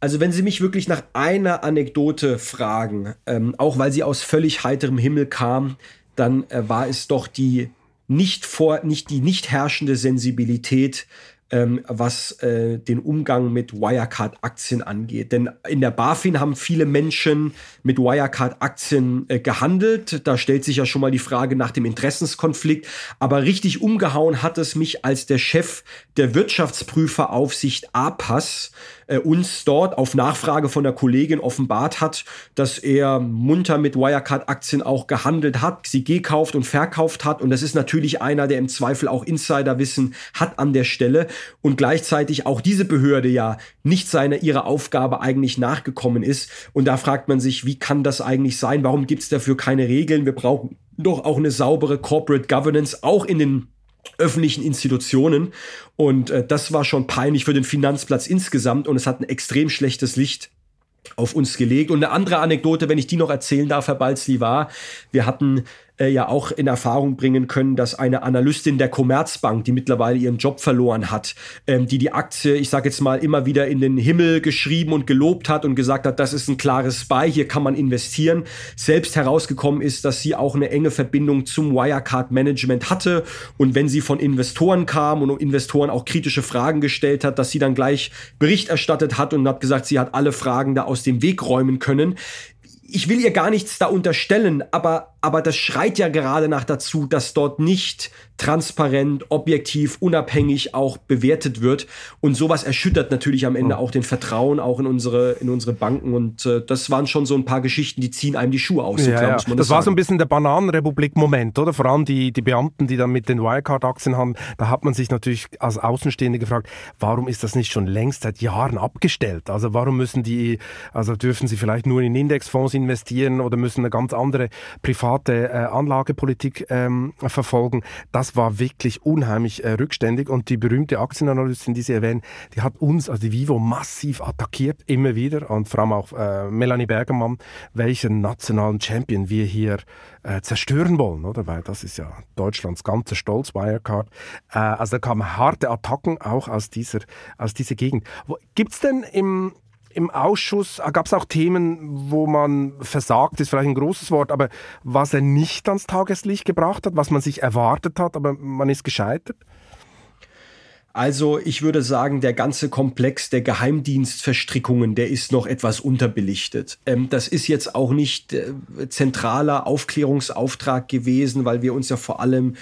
Also wenn Sie mich wirklich nach einer Anekdote fragen, ähm, auch weil sie aus völlig heiterem Himmel kam, dann äh, war es doch die nicht vor, nicht die nicht herrschende Sensibilität, ähm, was äh, den Umgang mit Wirecard-Aktien angeht. Denn in der BaFin haben viele Menschen mit Wirecard-Aktien äh, gehandelt. Da stellt sich ja schon mal die Frage nach dem Interessenskonflikt. Aber richtig umgehauen hat es mich, als der Chef der Wirtschaftsprüferaufsicht APAS äh, uns dort auf Nachfrage von der Kollegin offenbart hat, dass er munter mit Wirecard-Aktien auch gehandelt hat, sie gekauft und verkauft hat. Und das ist natürlich einer, der im Zweifel auch Insiderwissen hat an der Stelle und gleichzeitig auch diese Behörde ja nicht seiner ihrer Aufgabe eigentlich nachgekommen ist. Und da fragt man sich, wie kann das eigentlich sein? Warum gibt es dafür keine Regeln? Wir brauchen doch auch eine saubere Corporate Governance, auch in den öffentlichen Institutionen. Und äh, das war schon peinlich für den Finanzplatz insgesamt und es hat ein extrem schlechtes Licht auf uns gelegt. Und eine andere Anekdote, wenn ich die noch erzählen darf, Herr Balzli, war, wir hatten äh, ja auch in Erfahrung bringen können, dass eine Analystin der Commerzbank, die mittlerweile ihren Job verloren hat, ähm, die die Aktie, ich sage jetzt mal, immer wieder in den Himmel geschrieben und gelobt hat und gesagt hat, das ist ein klares Spy, hier kann man investieren, selbst herausgekommen ist, dass sie auch eine enge Verbindung zum Wirecard-Management hatte. Und wenn sie von Investoren kam und Investoren auch kritische Fragen gestellt hat, dass sie dann gleich Bericht erstattet hat und hat gesagt, sie hat alle Fragen da aus dem Weg räumen können. Ich will ihr gar nichts da unterstellen, aber, aber das schreit ja gerade nach dazu, dass dort nicht transparent, objektiv, unabhängig auch bewertet wird. Und sowas erschüttert natürlich am Ende auch den Vertrauen auch in unsere, in unsere Banken. Und äh, das waren schon so ein paar Geschichten, die ziehen einem die Schuhe aus. Ja, klar, ja. das, das war so ein bisschen der Bananenrepublik-Moment, oder? Vor allem die, die Beamten, die dann mit den Wirecard-Aktien haben, da hat man sich natürlich als Außenstehende gefragt, warum ist das nicht schon längst seit Jahren abgestellt? Also warum müssen die, also dürfen sie vielleicht nur in Indexfonds investieren oder müssen eine ganz andere private äh, Anlagepolitik ähm, verfolgen? Das war wirklich unheimlich äh, rückständig und die berühmte Aktienanalystin, die Sie erwähnen, die hat uns, also die Vivo, massiv attackiert, immer wieder und vor allem auch äh, Melanie Bergermann, welchen nationalen Champion wir hier äh, zerstören wollen, oder? Weil das ist ja Deutschlands ganzer Stolz, Wirecard. Äh, also da kamen harte Attacken auch aus dieser, aus dieser Gegend. Gibt es denn im, im Ausschuss äh, gab es auch Themen, wo man versagt ist, vielleicht ein großes Wort, aber was er nicht ans Tageslicht gebracht hat, was man sich erwartet hat, aber man ist gescheitert? Also ich würde sagen, der ganze Komplex der Geheimdienstverstrickungen, der ist noch etwas unterbelichtet. Ähm, das ist jetzt auch nicht äh, zentraler Aufklärungsauftrag gewesen, weil wir uns ja vor allem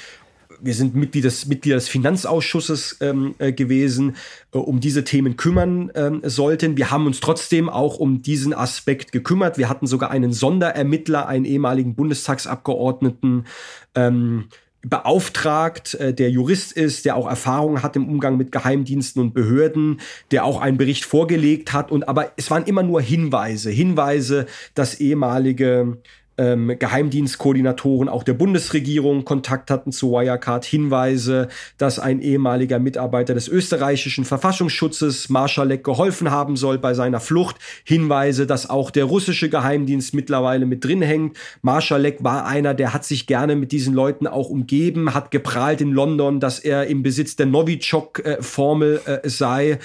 wir sind Mitglied des, Mitglied des Finanzausschusses ähm, äh, gewesen, äh, um diese Themen kümmern ähm, sollten. Wir haben uns trotzdem auch um diesen Aspekt gekümmert. Wir hatten sogar einen Sonderermittler, einen ehemaligen Bundestagsabgeordneten, ähm, beauftragt, äh, der Jurist ist, der auch Erfahrung hat im Umgang mit Geheimdiensten und Behörden, der auch einen Bericht vorgelegt hat. Und aber es waren immer nur Hinweise, Hinweise, dass ehemalige ähm, Geheimdienstkoordinatoren auch der Bundesregierung Kontakt hatten zu Wirecard, Hinweise, dass ein ehemaliger Mitarbeiter des österreichischen Verfassungsschutzes Marschalek geholfen haben soll bei seiner Flucht, Hinweise, dass auch der russische Geheimdienst mittlerweile mit drin hängt. Marschalek war einer, der hat sich gerne mit diesen Leuten auch umgeben, hat geprahlt in London, dass er im Besitz der Novichok-Formel äh, sei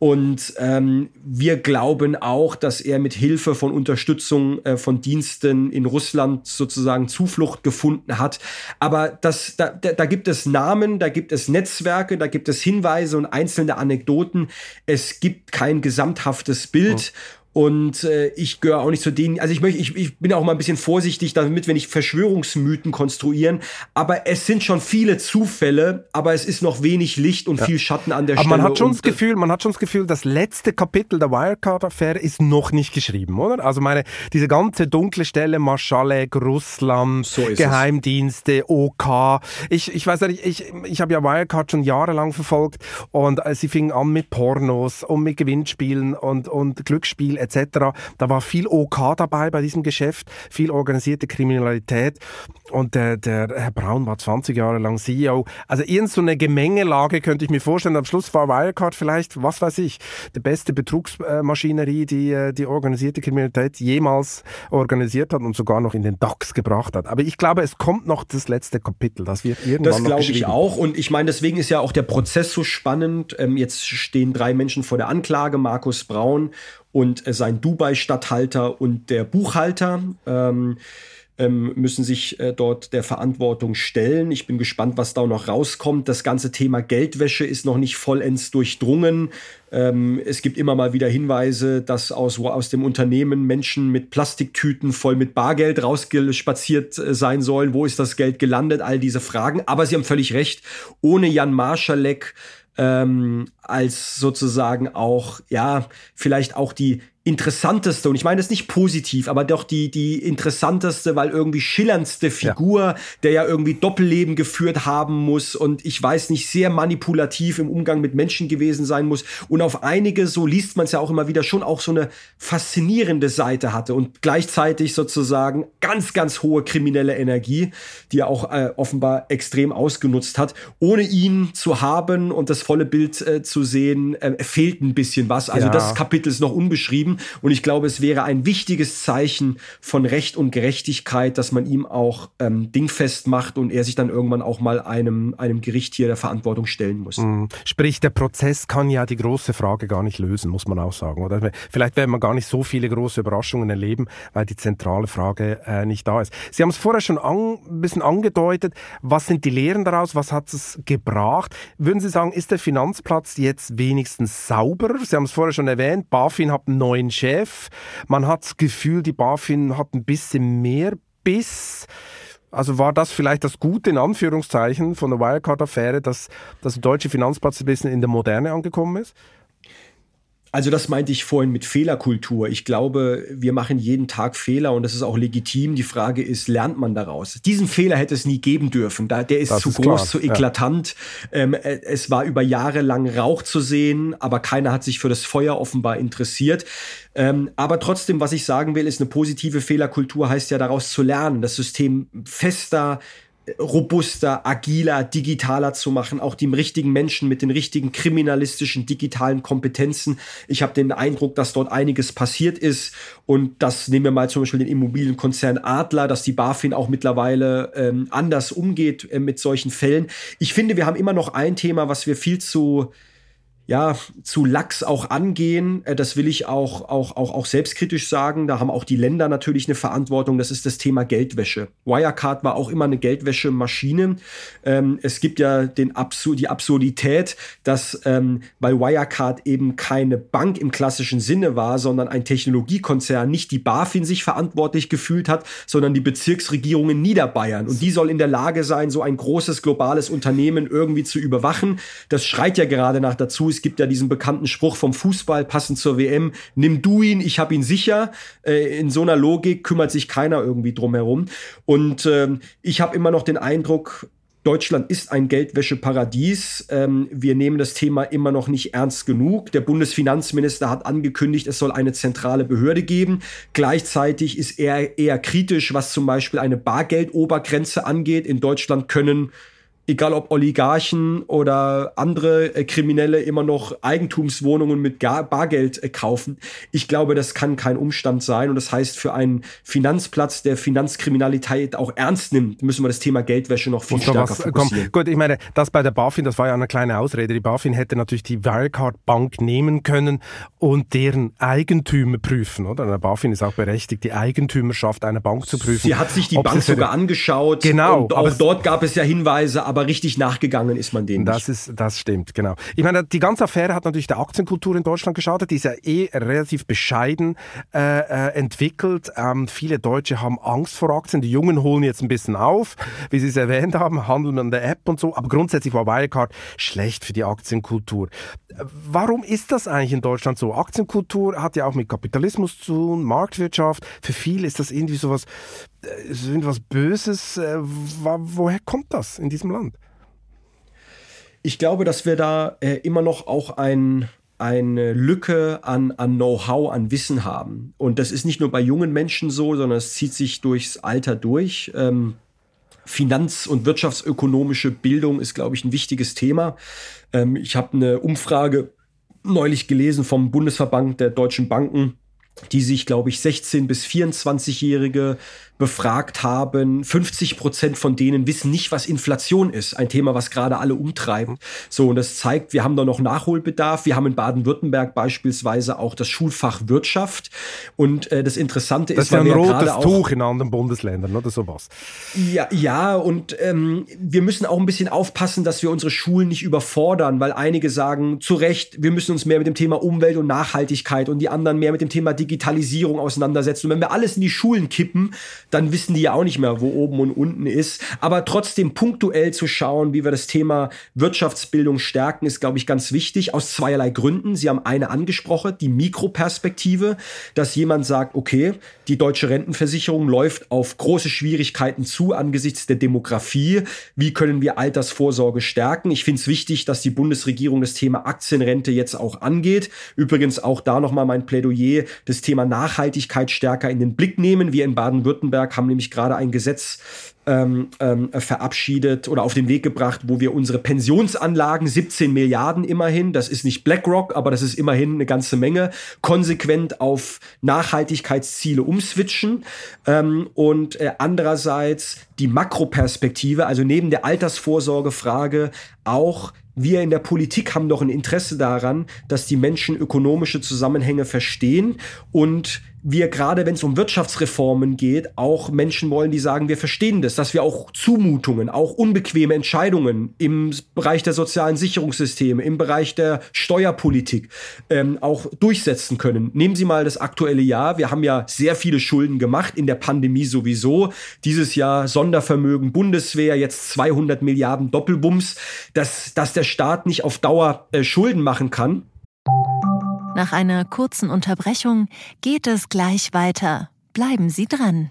und ähm, wir glauben auch, dass er mit Hilfe von Unterstützung äh, von Diensten in Russland sozusagen Zuflucht gefunden hat. Aber das, da, da gibt es Namen, da gibt es Netzwerke, da gibt es Hinweise und einzelne Anekdoten. Es gibt kein gesamthaftes Bild. Oh. Und äh, ich gehöre auch nicht zu denen, also ich möchte, ich, ich bin auch mal ein bisschen vorsichtig damit, wenn ich Verschwörungsmythen konstruieren. Aber es sind schon viele Zufälle, aber es ist noch wenig Licht und ja. viel Schatten an der aber Stelle. Man hat schon das Gefühl, man hat schon das Gefühl, das letzte Kapitel der Wirecard-Affäre ist noch nicht geschrieben, oder? Also meine, diese ganze dunkle Stelle, Marschalek, Russland, so Geheimdienste, es. OK. Ich, ich weiß nicht, ich, ich habe ja Wirecard schon jahrelang verfolgt und äh, sie fingen an mit Pornos und mit Gewinnspielen und, und Glücksspiel etc. Da war viel OK dabei bei diesem Geschäft, viel organisierte Kriminalität. Und der, der Herr Braun war 20 Jahre lang CEO. Also irgend so eine Gemengelage könnte ich mir vorstellen. Am Schluss war Wirecard vielleicht, was weiß ich, die beste Betrugsmaschinerie, die äh, die organisierte Kriminalität jemals organisiert hat und sogar noch in den DAX gebracht hat. Aber ich glaube, es kommt noch das letzte Kapitel. Das wird irgendwann Das glaube ich auch. Und ich meine, deswegen ist ja auch der Prozess so spannend. Ähm, jetzt stehen drei Menschen vor der Anklage, Markus Braun und äh, sein Dubai-Statthalter und der Buchhalter ähm, ähm, müssen sich äh, dort der Verantwortung stellen. Ich bin gespannt, was da noch rauskommt. Das ganze Thema Geldwäsche ist noch nicht vollends durchdrungen. Ähm, es gibt immer mal wieder Hinweise, dass aus, aus dem Unternehmen Menschen mit Plastiktüten voll mit Bargeld rausgespaziert äh, sein sollen. Wo ist das Geld gelandet? All diese Fragen. Aber Sie haben völlig recht. Ohne Jan Marschalek ähm, als sozusagen auch, ja, vielleicht auch die interessanteste, und ich meine das nicht positiv, aber doch die, die interessanteste, weil irgendwie schillerndste Figur, ja. der ja irgendwie Doppelleben geführt haben muss und ich weiß nicht, sehr manipulativ im Umgang mit Menschen gewesen sein muss und auf einige, so liest man es ja auch immer wieder, schon auch so eine faszinierende Seite hatte und gleichzeitig sozusagen ganz, ganz hohe kriminelle Energie, die er auch äh, offenbar extrem ausgenutzt hat. Ohne ihn zu haben und das volle Bild äh, zu sehen, äh, fehlt ein bisschen was. Also ja. das Kapitel ist noch unbeschrieben geschrieben. Und ich glaube, es wäre ein wichtiges Zeichen von Recht und Gerechtigkeit, dass man ihm auch ähm, dingfest macht und er sich dann irgendwann auch mal einem, einem Gericht hier der Verantwortung stellen muss. Mhm. Sprich, der Prozess kann ja die große Frage gar nicht lösen, muss man auch sagen. Oder vielleicht werden wir gar nicht so viele große Überraschungen erleben, weil die zentrale Frage äh, nicht da ist. Sie haben es vorher schon an, ein bisschen angedeutet. Was sind die Lehren daraus? Was hat es gebracht? Würden Sie sagen, ist der Finanzplatz jetzt wenigstens sauber? Sie haben es vorher schon erwähnt. BaFin hat einen neuen neuen Chef. Man hat das Gefühl, die BaFin hat ein bisschen mehr Biss. Also war das vielleicht das Gute in Anführungszeichen von der Wirecard-Affäre, dass, der deutsche Finanzplatz ein bisschen in der Moderne angekommen ist? Also das meinte ich vorhin mit Fehlerkultur. Ich glaube, wir machen jeden Tag Fehler und das ist auch legitim. Die Frage ist, lernt man daraus? Diesen Fehler hätte es nie geben dürfen. Da, der ist das zu ist groß, klar. zu eklatant. Ja. Ähm, äh, es war über Jahre lang Rauch zu sehen, aber keiner hat sich für das Feuer offenbar interessiert. Ähm, aber trotzdem, was ich sagen will, ist eine positive Fehlerkultur heißt ja daraus zu lernen, das System fester, robuster, agiler, digitaler zu machen, auch die richtigen Menschen mit den richtigen kriminalistischen, digitalen Kompetenzen. Ich habe den Eindruck, dass dort einiges passiert ist und das nehmen wir mal zum Beispiel den Immobilienkonzern Adler, dass die BaFin auch mittlerweile ähm, anders umgeht äh, mit solchen Fällen. Ich finde, wir haben immer noch ein Thema, was wir viel zu ja, zu lax auch angehen. Äh, das will ich auch, auch, auch, auch selbstkritisch sagen. Da haben auch die Länder natürlich eine Verantwortung. Das ist das Thema Geldwäsche. Wirecard war auch immer eine Geldwäschemaschine. Ähm, es gibt ja den Absur die Absurdität, dass, ähm, weil Wirecard eben keine Bank im klassischen Sinne war, sondern ein Technologiekonzern, nicht die BaFin sich verantwortlich gefühlt hat, sondern die Bezirksregierung in Niederbayern. Und die soll in der Lage sein, so ein großes globales Unternehmen irgendwie zu überwachen. Das schreit ja gerade nach dazu. Es gibt ja diesen bekannten Spruch vom Fußball, passend zur WM, nimm du ihn, ich hab ihn sicher. Äh, in so einer Logik kümmert sich keiner irgendwie drum herum. Und äh, ich habe immer noch den Eindruck, Deutschland ist ein Geldwäscheparadies. Ähm, wir nehmen das Thema immer noch nicht ernst genug. Der Bundesfinanzminister hat angekündigt, es soll eine zentrale Behörde geben. Gleichzeitig ist er eher kritisch, was zum Beispiel eine Bargeldobergrenze angeht. In Deutschland können egal ob Oligarchen oder andere äh, Kriminelle immer noch Eigentumswohnungen mit Gar Bargeld äh, kaufen. Ich glaube, das kann kein Umstand sein. Und das heißt, für einen Finanzplatz, der Finanzkriminalität auch ernst nimmt, müssen wir das Thema Geldwäsche noch viel und stärker was, fokussieren. Komm, gut, ich meine, das bei der BaFin, das war ja eine kleine Ausrede. Die BaFin hätte natürlich die Wirecard Bank nehmen können und deren Eigentümer prüfen, oder? Der BaFin ist auch berechtigt, die Eigentümerschaft einer Bank zu prüfen. Sie hat sich die Bank sogar angeschaut. Genau. Und auch dort gab es ja Hinweise, aber richtig nachgegangen ist man denen das nicht. Ist, das stimmt, genau. Ich meine, die ganze Affäre hat natürlich der Aktienkultur in Deutschland geschadet. Die ist ja eh relativ bescheiden äh, äh, entwickelt. Ähm, viele Deutsche haben Angst vor Aktien. Die Jungen holen jetzt ein bisschen auf, wie Sie es erwähnt haben, handeln an der App und so. Aber grundsätzlich war Wirecard schlecht für die Aktienkultur. Warum ist das eigentlich in Deutschland so? Aktienkultur hat ja auch mit Kapitalismus zu tun, Marktwirtschaft. Für viele ist das irgendwie sowas, äh, irgendwas Böses. Äh, woher kommt das in diesem Land? Ich glaube, dass wir da äh, immer noch auch ein, eine Lücke an, an Know-how, an Wissen haben. Und das ist nicht nur bei jungen Menschen so, sondern es zieht sich durchs Alter durch. Ähm, Finanz- und wirtschaftsökonomische Bildung ist, glaube ich, ein wichtiges Thema. Ähm, ich habe eine Umfrage neulich gelesen vom Bundesverband der deutschen Banken, die sich, glaube ich, 16- bis 24-Jährige befragt haben, 50 Prozent von denen wissen nicht, was Inflation ist. Ein Thema, was gerade alle umtreiben. So, und das zeigt, wir haben da noch Nachholbedarf. Wir haben in Baden-Württemberg beispielsweise auch das Schulfach Wirtschaft. Und äh, das Interessante das ist, ist ja ein rotes Tuch in anderen Bundesländern oder sowas. Ja, ja, und ähm, wir müssen auch ein bisschen aufpassen, dass wir unsere Schulen nicht überfordern, weil einige sagen zu Recht, wir müssen uns mehr mit dem Thema Umwelt und Nachhaltigkeit und die anderen mehr mit dem Thema Digitalisierung auseinandersetzen. Und wenn wir alles in die Schulen kippen, dann wissen die ja auch nicht mehr, wo oben und unten ist. Aber trotzdem punktuell zu schauen, wie wir das Thema Wirtschaftsbildung stärken, ist, glaube ich, ganz wichtig. Aus zweierlei Gründen. Sie haben eine angesprochen, die Mikroperspektive, dass jemand sagt, okay, die deutsche Rentenversicherung läuft auf große Schwierigkeiten zu angesichts der Demografie. Wie können wir Altersvorsorge stärken? Ich finde es wichtig, dass die Bundesregierung das Thema Aktienrente jetzt auch angeht. Übrigens auch da nochmal mein Plädoyer, das Thema Nachhaltigkeit stärker in den Blick nehmen. Wir in Baden-Württemberg haben nämlich gerade ein Gesetz ähm, ähm, verabschiedet oder auf den Weg gebracht, wo wir unsere Pensionsanlagen, 17 Milliarden immerhin, das ist nicht BlackRock, aber das ist immerhin eine ganze Menge, konsequent auf Nachhaltigkeitsziele umswitchen. Ähm, und äh, andererseits die Makroperspektive, also neben der Altersvorsorgefrage auch wir in der Politik haben doch ein Interesse daran, dass die Menschen ökonomische Zusammenhänge verstehen und wir gerade, wenn es um Wirtschaftsreformen geht, auch Menschen wollen, die sagen, wir verstehen das, dass wir auch Zumutungen, auch unbequeme Entscheidungen im Bereich der sozialen Sicherungssysteme, im Bereich der Steuerpolitik ähm, auch durchsetzen können. Nehmen Sie mal das aktuelle Jahr. Wir haben ja sehr viele Schulden gemacht, in der Pandemie sowieso. Dieses Jahr Sondervermögen Bundeswehr, jetzt 200 Milliarden Doppelbums, dass, dass der Staat nicht auf Dauer äh, Schulden machen kann nach einer kurzen Unterbrechung geht es gleich weiter. Bleiben Sie dran.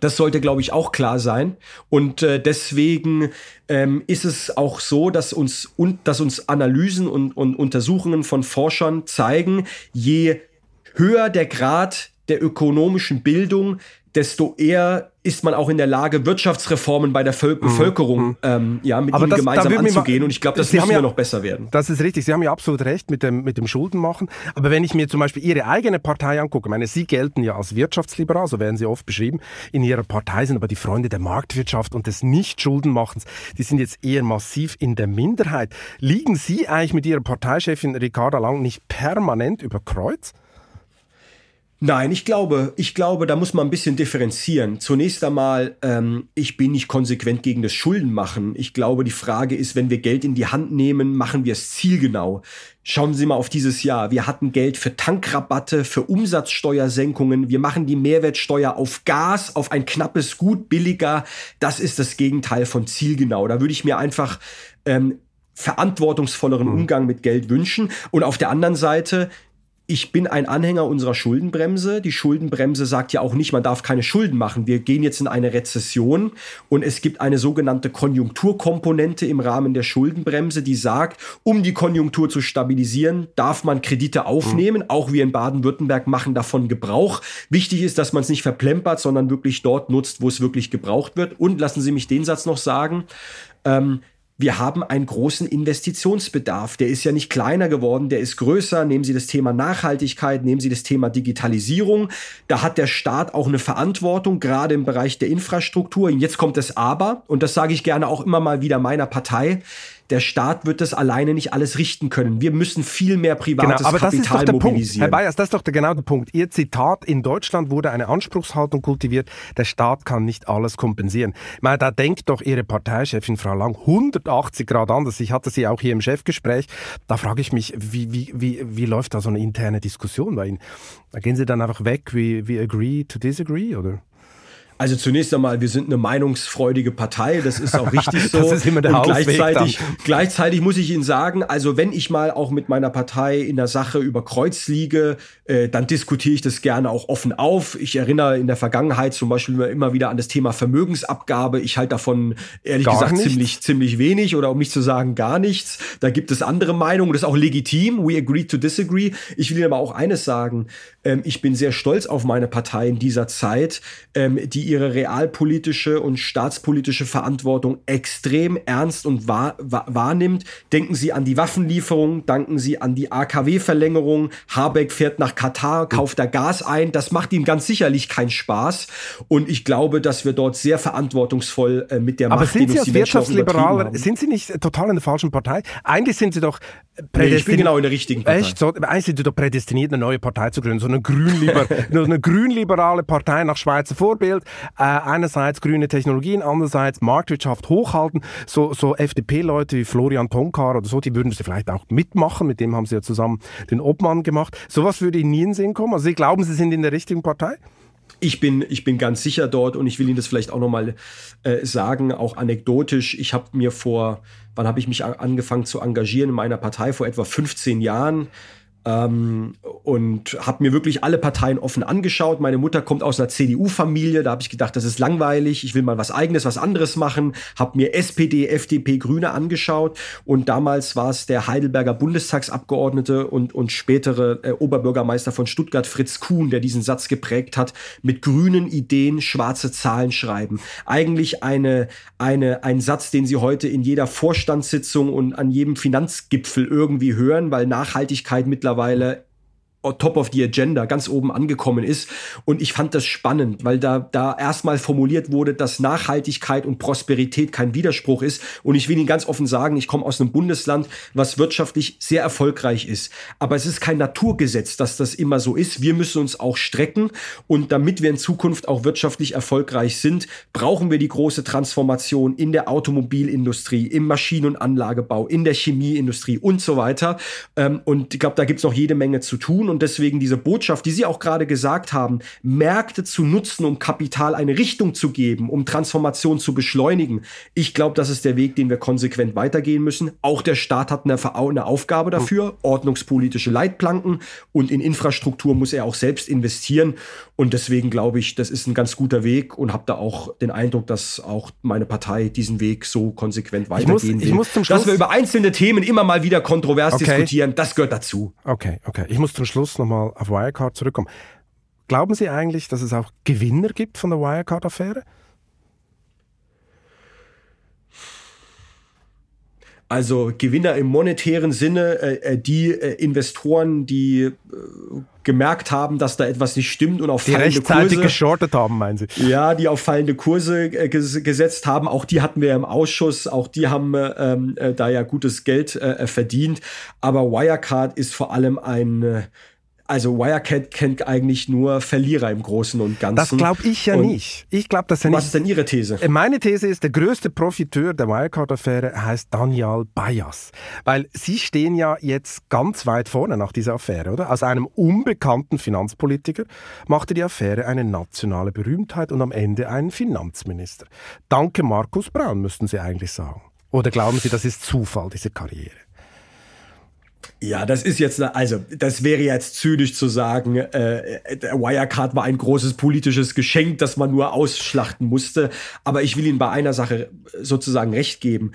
Das sollte, glaube ich, auch klar sein. Und äh, deswegen ähm, ist es auch so, dass uns, und, dass uns Analysen und, und Untersuchungen von Forschern zeigen, je höher der Grad der ökonomischen Bildung, desto eher ist man auch in der Lage, Wirtschaftsreformen bei der Völ mhm. Bevölkerung mhm. ähm, ja, mit Aber ihnen das, gemeinsam anzugehen. Und ich glaube, das Sie muss ja noch besser werden. Das ist richtig. Sie haben ja absolut recht mit dem, mit dem Schuldenmachen. Aber wenn ich mir zum Beispiel Ihre eigene Partei angucke, meine, Sie gelten ja als wirtschaftsliberal, so werden Sie oft beschrieben. In Ihrer Partei sind aber die Freunde der Marktwirtschaft und des Nicht-Schuldenmachens, die sind jetzt eher massiv in der Minderheit. Liegen Sie eigentlich mit Ihrer Parteichefin Ricarda Lang nicht permanent über Kreuz? Nein, ich glaube, ich glaube, da muss man ein bisschen differenzieren. Zunächst einmal, ähm, ich bin nicht konsequent gegen das Schuldenmachen. Ich glaube, die Frage ist, wenn wir Geld in die Hand nehmen, machen wir es zielgenau. Schauen Sie mal auf dieses Jahr. Wir hatten Geld für Tankrabatte, für Umsatzsteuersenkungen. Wir machen die Mehrwertsteuer auf Gas, auf ein knappes Gut billiger. Das ist das Gegenteil von zielgenau. Da würde ich mir einfach ähm, verantwortungsvolleren mhm. Umgang mit Geld wünschen. Und auf der anderen Seite ich bin ein Anhänger unserer Schuldenbremse. Die Schuldenbremse sagt ja auch nicht, man darf keine Schulden machen. Wir gehen jetzt in eine Rezession und es gibt eine sogenannte Konjunkturkomponente im Rahmen der Schuldenbremse, die sagt, um die Konjunktur zu stabilisieren, darf man Kredite aufnehmen. Mhm. Auch wir in Baden-Württemberg machen davon Gebrauch. Wichtig ist, dass man es nicht verplempert, sondern wirklich dort nutzt, wo es wirklich gebraucht wird. Und lassen Sie mich den Satz noch sagen. Ähm, wir haben einen großen Investitionsbedarf. Der ist ja nicht kleiner geworden, der ist größer. Nehmen Sie das Thema Nachhaltigkeit, nehmen Sie das Thema Digitalisierung. Da hat der Staat auch eine Verantwortung, gerade im Bereich der Infrastruktur. Und jetzt kommt das Aber, und das sage ich gerne auch immer mal wieder meiner Partei der Staat wird das alleine nicht alles richten können. Wir müssen viel mehr privates genau, aber Kapital das ist doch der mobilisieren. Punkt. Herr Bayers, das ist doch der, genau der Punkt. Ihr Zitat, in Deutschland wurde eine Anspruchshaltung kultiviert, der Staat kann nicht alles kompensieren. Ich meine, da denkt doch Ihre Parteichefin Frau Lang 180 Grad anders. Ich hatte sie auch hier im Chefgespräch. Da frage ich mich, wie, wie, wie, wie läuft da so eine interne Diskussion bei Ihnen? Da gehen Sie dann einfach weg, wie, wie agree to disagree, oder? Also zunächst einmal, wir sind eine meinungsfreudige Partei, das ist auch richtig so. das ist immer der Und gleichzeitig, gleichzeitig muss ich Ihnen sagen, also wenn ich mal auch mit meiner Partei in der Sache über Kreuz liege, äh, dann diskutiere ich das gerne auch offen auf. Ich erinnere in der Vergangenheit zum Beispiel immer wieder an das Thema Vermögensabgabe. Ich halte davon ehrlich gar gesagt nichts. ziemlich, ziemlich wenig oder um nicht zu sagen gar nichts. Da gibt es andere Meinungen, das ist auch legitim. We agree to disagree. Ich will Ihnen aber auch eines sagen. Ähm, ich bin sehr stolz auf meine Partei in dieser Zeit, ähm, die ihre realpolitische und staatspolitische Verantwortung extrem ernst und wahr, wahrnimmt. Denken Sie an die Waffenlieferung, denken Sie an die AKW-Verlängerung. Habeck fährt nach Katar, kauft da Gas ein. Das macht ihm ganz sicherlich keinen Spaß. Und ich glaube, dass wir dort sehr verantwortungsvoll äh, mit der Aber Macht, sind Sie als Wirtschaftsliberaler, sind Sie nicht total in der falschen Partei? Eigentlich sind Sie doch prädestiniert. Nee, ich bin genau in der richtigen Partei. Echt? So, eigentlich sind Sie doch prädestiniert, eine neue Partei zu gründen. So eine, grünliber eine grünliberale Partei nach Schweizer Vorbild. Äh, einerseits grüne Technologien, andererseits Marktwirtschaft hochhalten. So, so FDP-Leute wie Florian Tonkar oder so, die würden Sie vielleicht auch mitmachen. Mit dem haben Sie ja zusammen den Obmann gemacht. Sowas würde Ihnen nie in den Sinn kommen. Also Sie glauben, Sie sind in der richtigen Partei? Ich bin, ich bin ganz sicher dort und ich will Ihnen das vielleicht auch nochmal äh, sagen, auch anekdotisch. Ich habe mir vor, wann habe ich mich angefangen zu engagieren in meiner Partei? Vor etwa 15 Jahren ähm, und habe mir wirklich alle Parteien offen angeschaut. Meine Mutter kommt aus einer CDU-Familie, da habe ich gedacht, das ist langweilig, ich will mal was eigenes, was anderes machen. Habe mir SPD, FDP, Grüne angeschaut und damals war es der Heidelberger Bundestagsabgeordnete und, und spätere äh, Oberbürgermeister von Stuttgart, Fritz Kuhn, der diesen Satz geprägt hat, mit grünen Ideen schwarze Zahlen schreiben. Eigentlich eine, eine, ein Satz, den Sie heute in jeder Vorstandssitzung und an jedem Finanzgipfel irgendwie hören, weil Nachhaltigkeit mittlerweile mittlerweile top of the agenda, ganz oben angekommen ist. Und ich fand das spannend, weil da, da erstmal formuliert wurde, dass Nachhaltigkeit und Prosperität kein Widerspruch ist. Und ich will Ihnen ganz offen sagen, ich komme aus einem Bundesland, was wirtschaftlich sehr erfolgreich ist. Aber es ist kein Naturgesetz, dass das immer so ist. Wir müssen uns auch strecken. Und damit wir in Zukunft auch wirtschaftlich erfolgreich sind, brauchen wir die große Transformation in der Automobilindustrie, im Maschinen- und Anlagebau, in der Chemieindustrie und so weiter. Ähm, und ich glaube, da gibt es noch jede Menge zu tun. Und und deswegen diese Botschaft, die Sie auch gerade gesagt haben, Märkte zu nutzen, um Kapital eine Richtung zu geben, um Transformation zu beschleunigen. Ich glaube, das ist der Weg, den wir konsequent weitergehen müssen. Auch der Staat hat eine, eine Aufgabe dafür, ordnungspolitische Leitplanken und in Infrastruktur muss er auch selbst investieren. Und deswegen glaube ich, das ist ein ganz guter Weg und habe da auch den Eindruck, dass auch meine Partei diesen Weg so konsequent weitergehen ich muss, will. Ich muss zum Schluss dass wir über einzelne Themen immer mal wieder kontrovers okay. diskutieren, das gehört dazu. Okay, okay. Ich muss zum Schluss nochmal auf Wirecard zurückkommen. Glauben Sie eigentlich, dass es auch Gewinner gibt von der Wirecard-Affäre? Also Gewinner im monetären Sinne, äh, äh die äh, Investoren, die äh, gemerkt haben, dass da etwas nicht stimmt und auf die fallende rechtzeitig Kurse geschortet haben, meinen Sie? Ja, die auf fallende Kurse äh, ges gesetzt haben. Auch die hatten wir im Ausschuss. Auch die haben ähm, äh, da ja gutes Geld äh, verdient. Aber Wirecard ist vor allem ein also Wirecard kennt eigentlich nur Verlierer im Großen und Ganzen. Das glaube ich ja und nicht. Ich glaube das ja nicht. Was ist denn Ihre These? Äh, meine These ist, der größte Profiteur der Wirecard-Affäre heißt Daniel Bayas. Weil Sie stehen ja jetzt ganz weit vorne nach dieser Affäre, oder? Aus einem unbekannten Finanzpolitiker machte die Affäre eine nationale Berühmtheit und am Ende einen Finanzminister. Danke Markus Braun, müssten Sie eigentlich sagen. Oder glauben Sie, das ist Zufall, diese Karriere? Ja, das ist jetzt, also das wäre jetzt zynisch zu sagen, äh, der Wirecard war ein großes politisches Geschenk, das man nur ausschlachten musste. Aber ich will Ihnen bei einer Sache sozusagen recht geben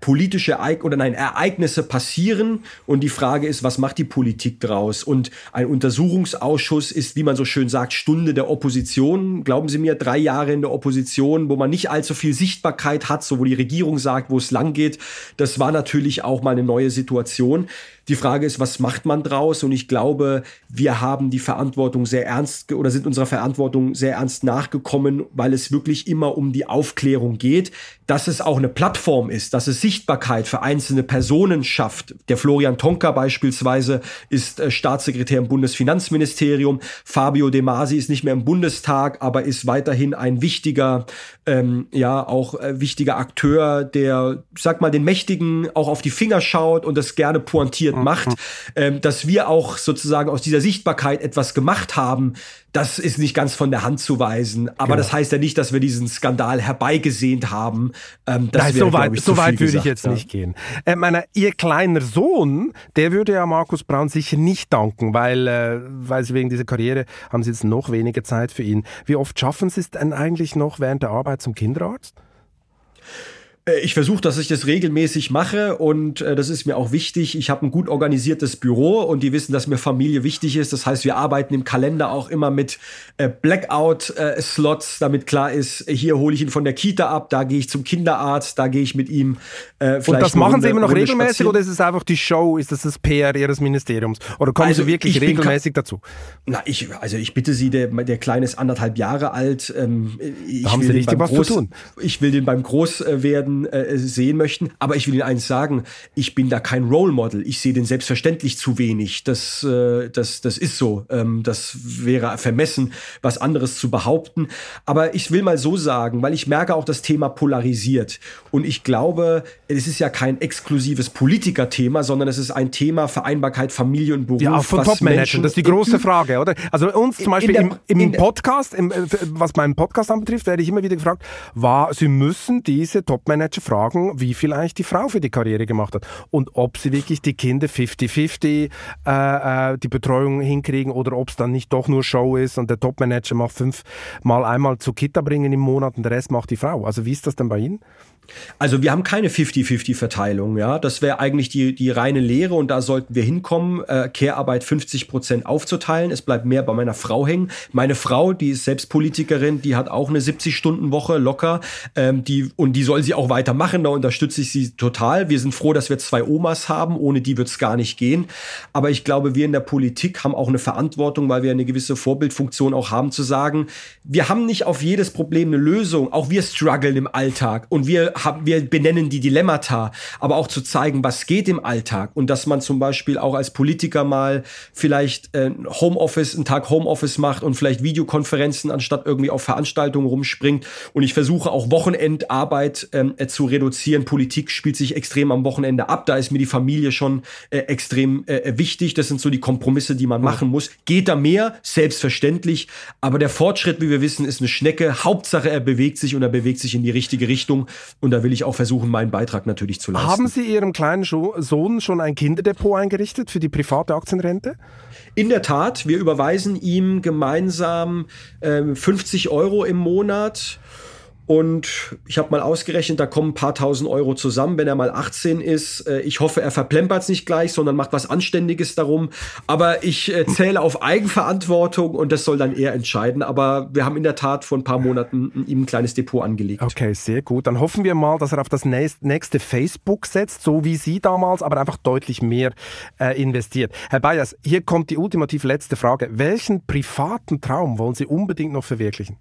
politische Ereig oder nein, Ereignisse passieren und die Frage ist, was macht die Politik draus? Und ein Untersuchungsausschuss ist, wie man so schön sagt, Stunde der Opposition. Glauben Sie mir, drei Jahre in der Opposition, wo man nicht allzu viel Sichtbarkeit hat, so wo die Regierung sagt, wo es lang geht. Das war natürlich auch mal eine neue Situation. Die Frage ist, was macht man draus? Und ich glaube, wir haben die Verantwortung sehr ernst oder sind unserer Verantwortung sehr ernst nachgekommen, weil es wirklich immer um die Aufklärung geht, dass es auch eine Plattform ist, dass es Sichtbarkeit für einzelne Personen schafft. Der Florian Tonka beispielsweise ist äh, Staatssekretär im Bundesfinanzministerium. Fabio De Masi ist nicht mehr im Bundestag, aber ist weiterhin ein wichtiger, ähm, ja, auch äh, wichtiger Akteur, der, sag mal, den Mächtigen auch auf die Finger schaut und das gerne pointiert Schritt macht, ähm, dass wir auch sozusagen aus dieser Sichtbarkeit etwas gemacht haben, das ist nicht ganz von der Hand zu weisen. Aber genau. das heißt ja nicht, dass wir diesen Skandal herbeigesehnt haben. Ähm, das Nein, wäre, so weit, ich, so weit würde ich jetzt ja. nicht gehen. Äh, meine, ihr kleiner Sohn, der würde ja Markus Braun sicher nicht danken, weil, äh, weil sie wegen dieser Karriere haben sie jetzt noch weniger Zeit für ihn. Wie oft schaffen sie es denn eigentlich noch während der Arbeit zum Kinderarzt? Äh, ich versuche, dass ich das regelmäßig mache und äh, das ist mir auch wichtig. Ich habe ein gut organisiertes Büro und die wissen, dass mir Familie wichtig ist. Das heißt, wir arbeiten im Kalender auch immer mit äh, Blackout-Slots, damit klar ist, hier hole ich ihn von der Kita ab, da gehe ich zum Kinderarzt, da gehe ich mit ihm. Äh, und das machen Runde, Sie immer noch regelmäßig spazieren. oder ist es einfach die Show, ist das das PR Ihres Ministeriums? Oder kommen also Sie wirklich regelmäßig dazu? Na, ich, also ich bitte Sie, der, der Kleine ist anderthalb Jahre alt. Ähm, da haben Sie richtig was Groß, zu tun. Ich will den beim Großwerden äh, sehen möchten, aber ich will Ihnen eins sagen, ich bin da kein Role Model. Ich sehe den selbstverständlich zu wenig. Das, äh, das, das ist so. Ähm, das wäre vermessen, was anderes zu behaupten. Aber ich will mal so sagen, weil ich merke auch, das Thema polarisiert. Und ich glaube, es ist ja kein exklusives Politikerthema, sondern es ist ein Thema Vereinbarkeit Familie und Beruf. Ja, auch von Top-Managern. Das ist die große Frage, oder? Also uns zum Beispiel der, im, im Podcast, im, äh, was meinen Podcast anbetrifft, werde ich immer wieder gefragt, war, Sie müssen diese Top-Manager fragen, wie viel eigentlich die Frau für die Karriere gemacht hat und ob sie wirklich die Kinder 50-50 äh, äh, die Betreuung hinkriegen oder ob es dann nicht doch nur Show ist und der Top-Manager macht fünfmal einmal zur Kita bringen im Monat und der Rest macht die Frau. Also wie ist das denn bei Ihnen? Also wir haben keine 50-50-Verteilung, ja. Das wäre eigentlich die, die reine Lehre und da sollten wir hinkommen, äh, Care-Arbeit 50 Prozent aufzuteilen. Es bleibt mehr bei meiner Frau hängen. Meine Frau, die ist selbst Politikerin, die hat auch eine 70-Stunden-Woche locker. Ähm, die, und die soll sie auch weitermachen. Da unterstütze ich sie total. Wir sind froh, dass wir zwei Omas haben. Ohne die wird es gar nicht gehen. Aber ich glaube, wir in der Politik haben auch eine Verantwortung, weil wir eine gewisse Vorbildfunktion auch haben, zu sagen, wir haben nicht auf jedes Problem eine Lösung. Auch wir strugglen im Alltag und wir haben, wir benennen die Dilemmata, aber auch zu zeigen, was geht im Alltag und dass man zum Beispiel auch als Politiker mal vielleicht äh, Homeoffice, einen Tag Homeoffice macht und vielleicht Videokonferenzen anstatt irgendwie auf Veranstaltungen rumspringt. Und ich versuche auch Wochenendarbeit ähm, äh, zu reduzieren. Politik spielt sich extrem am Wochenende ab. Da ist mir die Familie schon äh, extrem äh, äh wichtig. Das sind so die Kompromisse, die man machen muss. Geht da mehr? Selbstverständlich. Aber der Fortschritt, wie wir wissen, ist eine Schnecke. Hauptsache, er bewegt sich und er bewegt sich in die richtige Richtung. Und da will ich auch versuchen, meinen Beitrag natürlich zu leisten. Haben Sie Ihrem kleinen Sohn schon ein Kinderdepot eingerichtet für die private Aktienrente? In der Tat, wir überweisen ihm gemeinsam äh, 50 Euro im Monat und ich habe mal ausgerechnet, da kommen ein paar tausend Euro zusammen, wenn er mal 18 ist. Äh, ich hoffe, er verplempert es nicht gleich, sondern macht was Anständiges darum. Aber ich äh, zähle auf Eigenverantwortung und das soll dann er entscheiden. Aber wir haben in der Tat vor ein paar Monaten ihm ein kleines Depot angelegt. Okay, sehr gut. Dann hoffen wir mal, dass er auf das nächste Facebook setzt, so wie Sie damals, aber einfach deutlich mehr äh, investiert. Herr Bayers, hier kommt die ultimativ letzte Frage. Welchen privaten Traum wollen Sie unbedingt noch verwirklichen?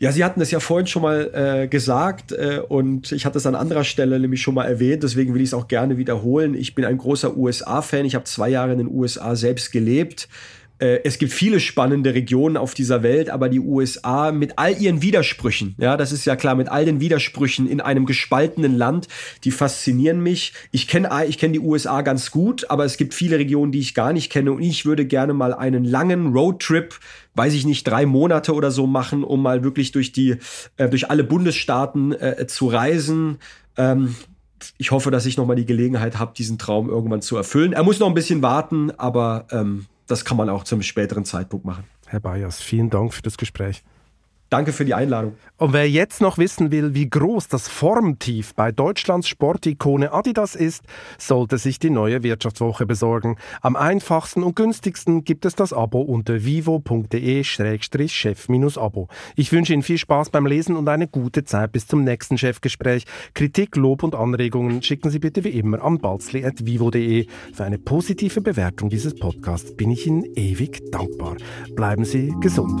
Ja, Sie hatten es ja vorhin schon mal äh, gesagt äh, und ich hatte es an anderer Stelle nämlich schon mal erwähnt, deswegen will ich es auch gerne wiederholen. Ich bin ein großer USA-Fan, ich habe zwei Jahre in den USA selbst gelebt. Äh, es gibt viele spannende Regionen auf dieser Welt, aber die USA mit all ihren Widersprüchen, ja, das ist ja klar, mit all den Widersprüchen in einem gespaltenen Land, die faszinieren mich. Ich kenne ich kenn die USA ganz gut, aber es gibt viele Regionen, die ich gar nicht kenne und ich würde gerne mal einen langen Roadtrip weiß ich nicht, drei Monate oder so machen, um mal wirklich durch die, äh, durch alle Bundesstaaten äh, zu reisen. Ähm, ich hoffe, dass ich noch mal die Gelegenheit habe, diesen Traum irgendwann zu erfüllen. Er muss noch ein bisschen warten, aber ähm, das kann man auch zum späteren Zeitpunkt machen. Herr Bayers, vielen Dank für das Gespräch. Danke für die Einladung. Und wer jetzt noch wissen will, wie groß das Formtief bei Deutschlands Sportikone Adidas ist, sollte sich die neue Wirtschaftswoche besorgen. Am einfachsten und günstigsten gibt es das Abo unter vivo.de-chef-abo. Ich wünsche Ihnen viel Spaß beim Lesen und eine gute Zeit bis zum nächsten Chefgespräch. Kritik, Lob und Anregungen schicken Sie bitte wie immer an balzli.vivo.de. Für eine positive Bewertung dieses Podcasts bin ich Ihnen ewig dankbar. Bleiben Sie gesund.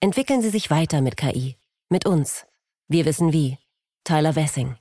Entwickeln Sie sich weiter mit KI. Mit uns. Wir wissen wie. Tyler Wessing.